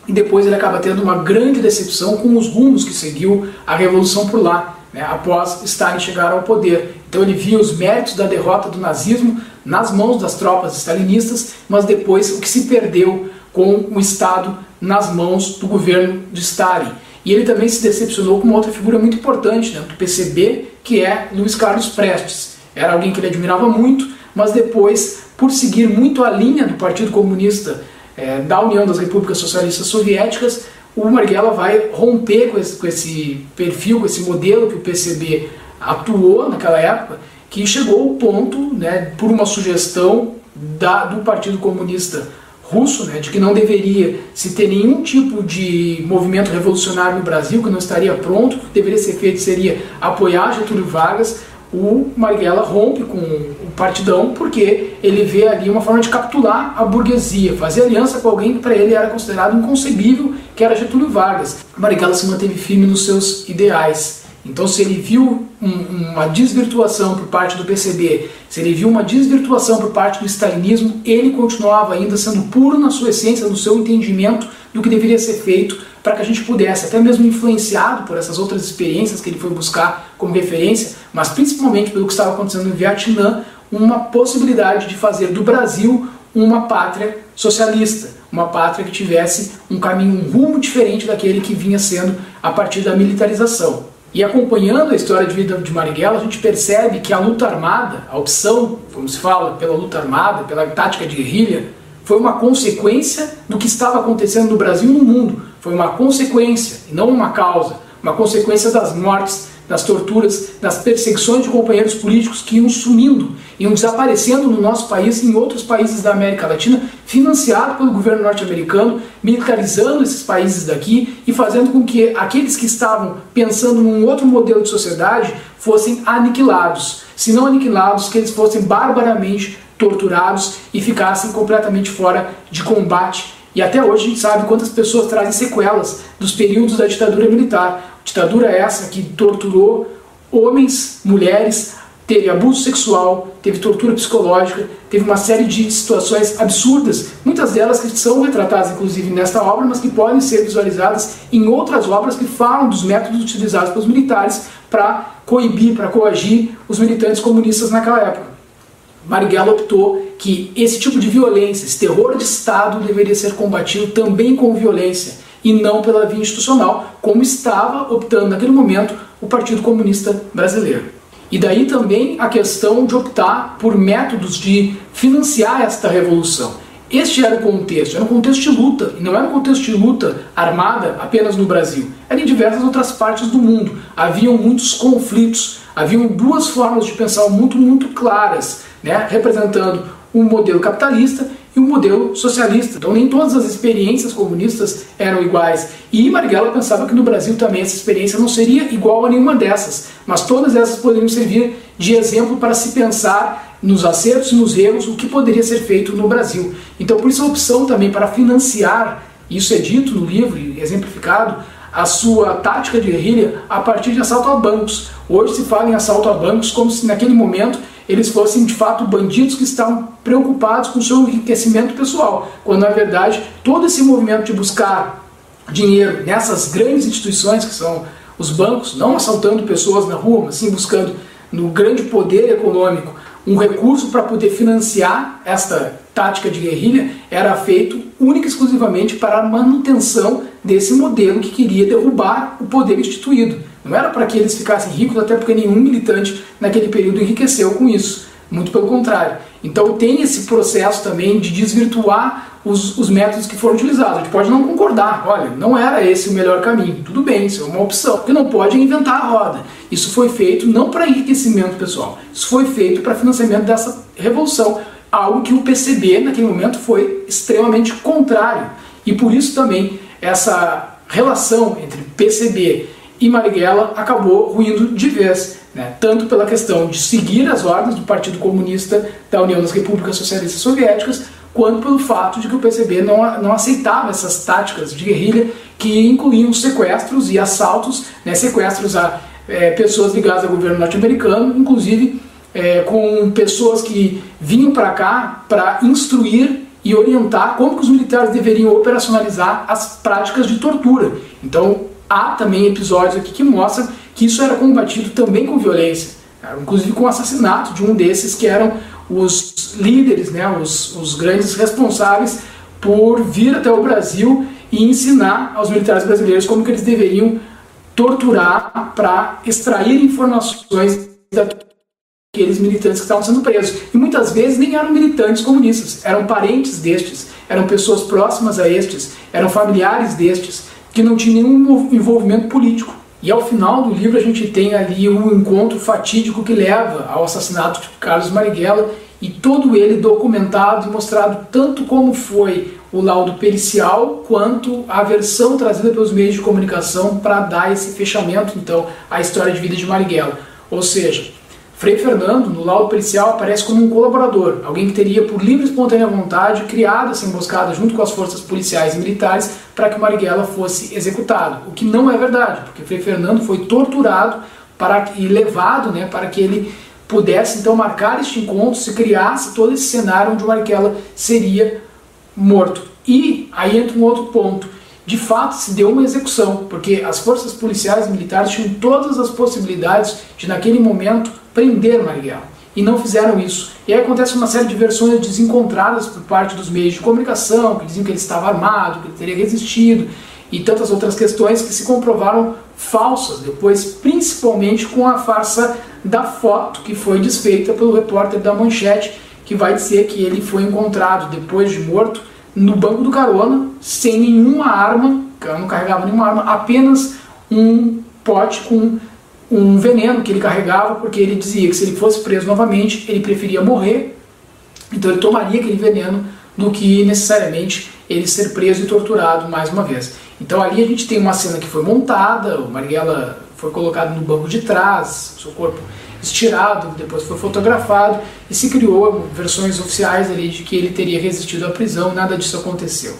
e depois ele acaba tendo uma grande decepção com os rumos que seguiu a revolução por lá, né, após Stalin chegar ao poder. Então ele via os méritos da derrota do nazismo nas mãos das tropas stalinistas, mas depois o que se perdeu com o Estado nas mãos do governo de Stalin. E ele também se decepcionou com uma outra figura muito importante dentro do PCB, que é Luiz Carlos Prestes. era alguém que ele admirava muito, mas depois, por seguir muito a linha do Partido Comunista é, da União das Repúblicas Socialistas Soviéticas, o Marighella vai romper com esse, com esse perfil, com esse modelo que o PCB atuou naquela época, que chegou ao ponto, né, por uma sugestão da, do Partido Comunista russo, né, de que não deveria se ter nenhum tipo de movimento revolucionário no Brasil, que não estaria pronto, o que deveria ser feito seria apoiar Getúlio Vargas, o Marighella rompe com o partidão porque ele vê ali uma forma de capturar a burguesia, fazer aliança com alguém que para ele era considerado inconcebível, que era Getúlio Vargas. Marighella se manteve firme nos seus ideais. Então, se ele viu um, uma desvirtuação por parte do PCB, se ele viu uma desvirtuação por parte do stalinismo, ele continuava ainda sendo puro na sua essência, no seu entendimento do que deveria ser feito para que a gente pudesse, até mesmo influenciado por essas outras experiências que ele foi buscar como referência, mas principalmente pelo que estava acontecendo no Vietnã, uma possibilidade de fazer do Brasil uma pátria socialista, uma pátria que tivesse um caminho, um rumo diferente daquele que vinha sendo a partir da militarização. E acompanhando a história de vida de Marighella, a gente percebe que a luta armada, a opção, como se fala, pela luta armada, pela tática de guerrilha, foi uma consequência do que estava acontecendo no Brasil e no mundo. Foi uma consequência não uma causa. Uma consequência das mortes, das torturas, das perseguições de companheiros políticos que iam sumindo, iam desaparecendo no nosso país e em outros países da América Latina, financiado pelo governo norte-americano, militarizando esses países daqui e fazendo com que aqueles que estavam pensando num outro modelo de sociedade fossem aniquilados. Se não aniquilados, que eles fossem barbaramente torturados e ficassem completamente fora de combate. E até hoje a gente sabe quantas pessoas trazem sequelas dos períodos da ditadura militar. Ditadura essa que torturou homens, mulheres, teve abuso sexual, teve tortura psicológica, teve uma série de situações absurdas, muitas delas que são retratadas inclusive nesta obra, mas que podem ser visualizadas em outras obras que falam dos métodos utilizados pelos militares para coibir, para coagir os militantes comunistas naquela época. Marighella optou que esse tipo de violência, esse terror de Estado deveria ser combatido também com violência e não pela via institucional, como estava optando naquele momento o Partido Comunista Brasileiro. E daí também a questão de optar por métodos de financiar esta revolução. Este era o contexto, era um contexto de luta, e não era um contexto de luta armada apenas no Brasil, era em diversas outras partes do mundo. Haviam muitos conflitos, haviam duas formas de pensar muito, muito claras né, representando um modelo capitalista e um modelo socialista. Então nem todas as experiências comunistas eram iguais. E Marighella pensava que no Brasil também essa experiência não seria igual a nenhuma dessas, mas todas essas poderiam servir de exemplo para se pensar nos acertos e nos erros, o que poderia ser feito no Brasil. Então por isso a opção também para financiar, isso é dito no livro e exemplificado, a sua tática de guerrilha a partir de assalto a bancos. Hoje se fala em assalto a bancos como se naquele momento eles fossem de fato bandidos que estavam preocupados com o seu enriquecimento pessoal, quando na verdade todo esse movimento de buscar dinheiro nessas grandes instituições que são os bancos, não assaltando pessoas na rua, mas sim buscando no grande poder econômico um recurso para poder financiar esta tática de guerrilha, era feito única e exclusivamente para a manutenção desse modelo que queria derrubar o poder instituído. Não era para que eles ficassem ricos, até porque nenhum militante naquele período enriqueceu com isso. Muito pelo contrário. Então tem esse processo também de desvirtuar os, os, métodos que foram utilizados. A gente pode não concordar, olha, não era esse o melhor caminho. Tudo bem, isso é uma opção. Porque não pode inventar a roda. Isso foi feito não para enriquecimento pessoal, isso foi feito para financiamento dessa revolução. Algo que o PCB naquele momento foi extremamente contrário. E por isso também essa relação entre PCB e Marighella acabou ruindo de vez, né? tanto pela questão de seguir as ordens do Partido Comunista da União das Repúblicas Socialistas Soviéticas, quanto pelo fato de que o PCB não, não aceitava essas táticas de guerrilha que incluíam sequestros e assaltos, né? sequestros a é, pessoas ligadas ao governo norte-americano, inclusive é, com pessoas que vinham para cá para instruir e orientar como os militares deveriam operacionalizar as práticas de tortura. Então, há também episódios aqui que mostram que isso era combatido também com violência, inclusive com o assassinato de um desses que eram os líderes, né, os, os grandes responsáveis por vir até o Brasil e ensinar aos militares brasileiros como que eles deveriam torturar para extrair informações da aqueles militantes que estavam sendo presos. E muitas vezes nem eram militantes comunistas, eram parentes destes, eram pessoas próximas a estes, eram familiares destes, que não tinham nenhum envolvimento político. E ao final do livro a gente tem ali um encontro fatídico que leva ao assassinato de Carlos Marighella e todo ele documentado e mostrado tanto como foi o laudo pericial quanto a versão trazida pelos meios de comunicação para dar esse fechamento então à história de vida de Marighella. Ou seja, Frei Fernando, no laudo pericial, aparece como um colaborador, alguém que teria, por livre e espontânea vontade, criado essa emboscada junto com as forças policiais e militares para que Marighella fosse executado. O que não é verdade, porque Frei Fernando foi torturado para, e levado né, para que ele pudesse então marcar este encontro, se criasse todo esse cenário onde Marighella seria morto. E aí entra um outro ponto de fato se deu uma execução, porque as forças policiais e militares tinham todas as possibilidades de, naquele momento, prender Marighella. E não fizeram isso. E aí acontece uma série de versões desencontradas por parte dos meios de comunicação, que diziam que ele estava armado, que ele teria resistido, e tantas outras questões que se comprovaram falsas depois, principalmente com a farsa da foto que foi desfeita pelo repórter da Manchete, que vai dizer que ele foi encontrado depois de morto no banco do carona, sem nenhuma arma, não carregava nenhuma arma, apenas um pote com um veneno que ele carregava, porque ele dizia que se ele fosse preso novamente, ele preferia morrer, então ele tomaria aquele veneno do que necessariamente ele ser preso e torturado mais uma vez. Então ali a gente tem uma cena que foi montada, o Marighella foi colocado no banco de trás, seu corpo estirado, depois foi fotografado e se criou versões oficiais ali de que ele teria resistido à prisão, nada disso aconteceu.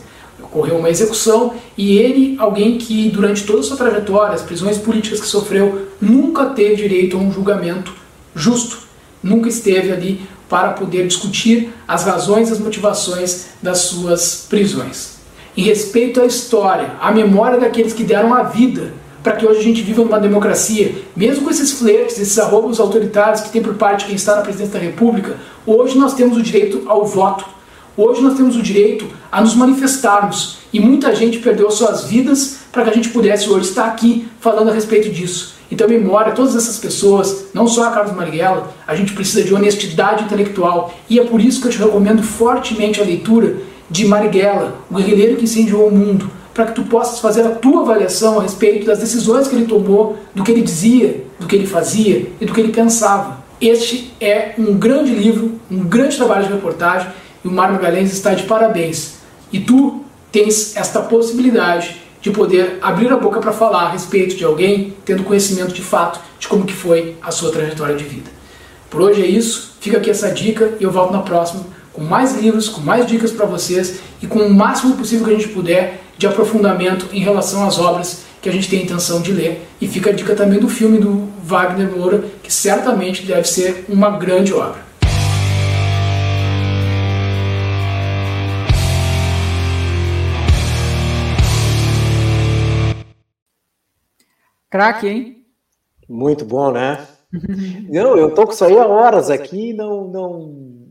Ocorreu uma execução e ele, alguém que durante toda a sua trajetória, as prisões políticas que sofreu, nunca teve direito a um julgamento justo, nunca esteve ali para poder discutir as razões e as motivações das suas prisões. Em respeito à história, à memória daqueles que deram a vida para que hoje a gente viva numa democracia, mesmo com esses flertes, esses arrobos autoritários que tem por parte de quem está na presidência da República, hoje nós temos o direito ao voto. Hoje nós temos o direito a nos manifestarmos e muita gente perdeu suas vidas para que a gente pudesse hoje estar aqui falando a respeito disso. Então, memória, todas essas pessoas, não só a Carlos Marighella, a gente precisa de honestidade intelectual e é por isso que eu te recomendo fortemente a leitura de Marighella, o guerrilheiro que incendiou o mundo, para que tu possas fazer a tua avaliação a respeito das decisões que ele tomou, do que ele dizia, do que ele fazia e do que ele pensava. Este é um grande livro, um grande trabalho de reportagem e o Mário Magalhães está de parabéns. E tu tens esta possibilidade de poder abrir a boca para falar a respeito de alguém tendo conhecimento de fato de como que foi a sua trajetória de vida. Por hoje é isso, fica aqui essa dica e eu volto na próxima com mais livros, com mais dicas para vocês e com o máximo possível que a gente puder de aprofundamento em relação às obras que a gente tem a intenção de ler. E fica a dica também do filme do Wagner Moura, que certamente deve ser uma grande obra. Craque, hein? Muito bom, né? não, eu tô com isso aí há horas aqui, não, não,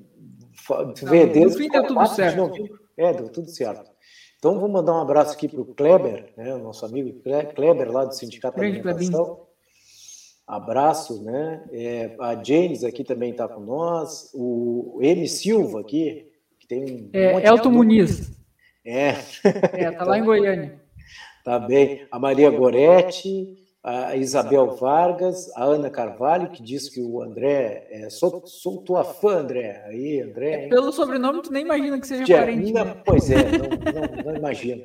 vê, Deus, no fim deu tudo certo. Não, é, deu tudo certo. Então, vou mandar um abraço aqui para o Kleber, né, o nosso amigo Kleber, lá do Sindicato da Alimentação. Abraço, né? É, a James aqui também está com nós. O M. Silva aqui, que tem um. É, Elton de... Muniz. É. É, tá lá em Goiânia. Tá bem. A Maria Goretti a Isabel Vargas, a Ana Carvalho, que diz que o André, é, sou, sou tua fã, André. Aí, André. É, pelo sobrenome, tu nem imagina que seja parente. Né? Pois é, não, não, não imagino.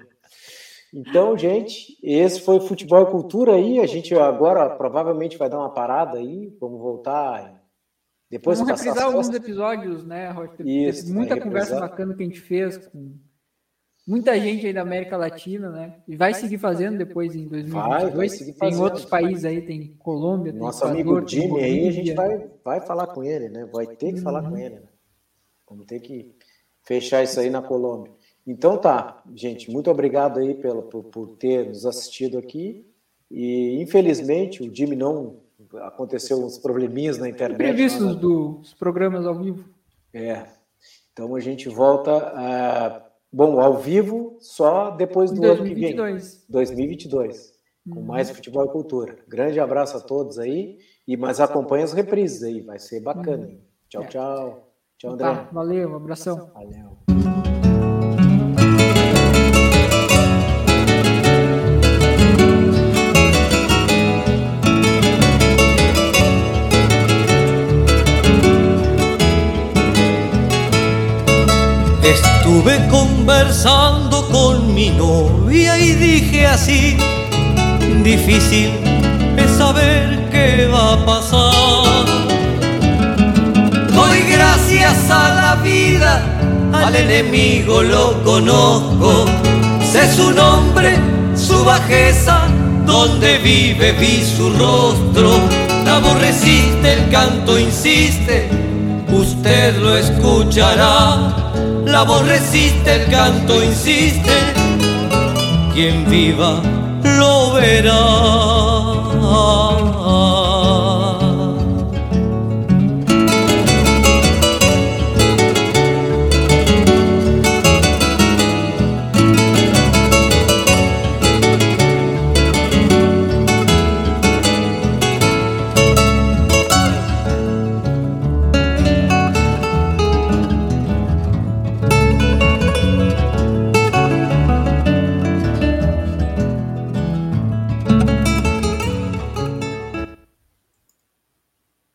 Então, gente, esse foi Futebol e Cultura aí. A gente agora provavelmente vai dar uma parada aí. Vamos voltar. Depois Vamos reprisar alguns episódios, né, Rocha? Isso, muita conversa bacana que a gente fez com muita gente aí da América Latina, né? E vai seguir fazendo depois em 2022. Vai, vai seguir fazendo. Tem outros países aí, tem Colômbia, tem Nosso Equador, amigo Jimmy aí, a gente vai, vai falar com ele, né? Vai ter que uhum. falar com ele. Né? Vamos ter que fechar isso aí na Colômbia. Então tá, gente, muito obrigado aí pelo, por, por ter nos assistido aqui. E infelizmente o Jimmy não aconteceu uns probleminhas na internet. Previstos dos programas ao vivo. É. Então a gente volta a Bom, ao vivo só depois do 2022. ano que vem. 2022. Com uhum. mais futebol e cultura. Grande abraço a todos aí E, mas acompanha as reprises aí, vai ser bacana. Hum. Tchau, tchau. Tchau, André. Tá, valeu, um abração. Valeu. Conversando con mi novia y dije así, difícil es saber qué va a pasar. Doy gracias a la vida, al enemigo lo conozco, sé su nombre, su bajeza, donde vive vi su rostro. La voz resiste, el canto insiste, usted lo escuchará la voz resiste, el canto insiste, quien viva lo verá.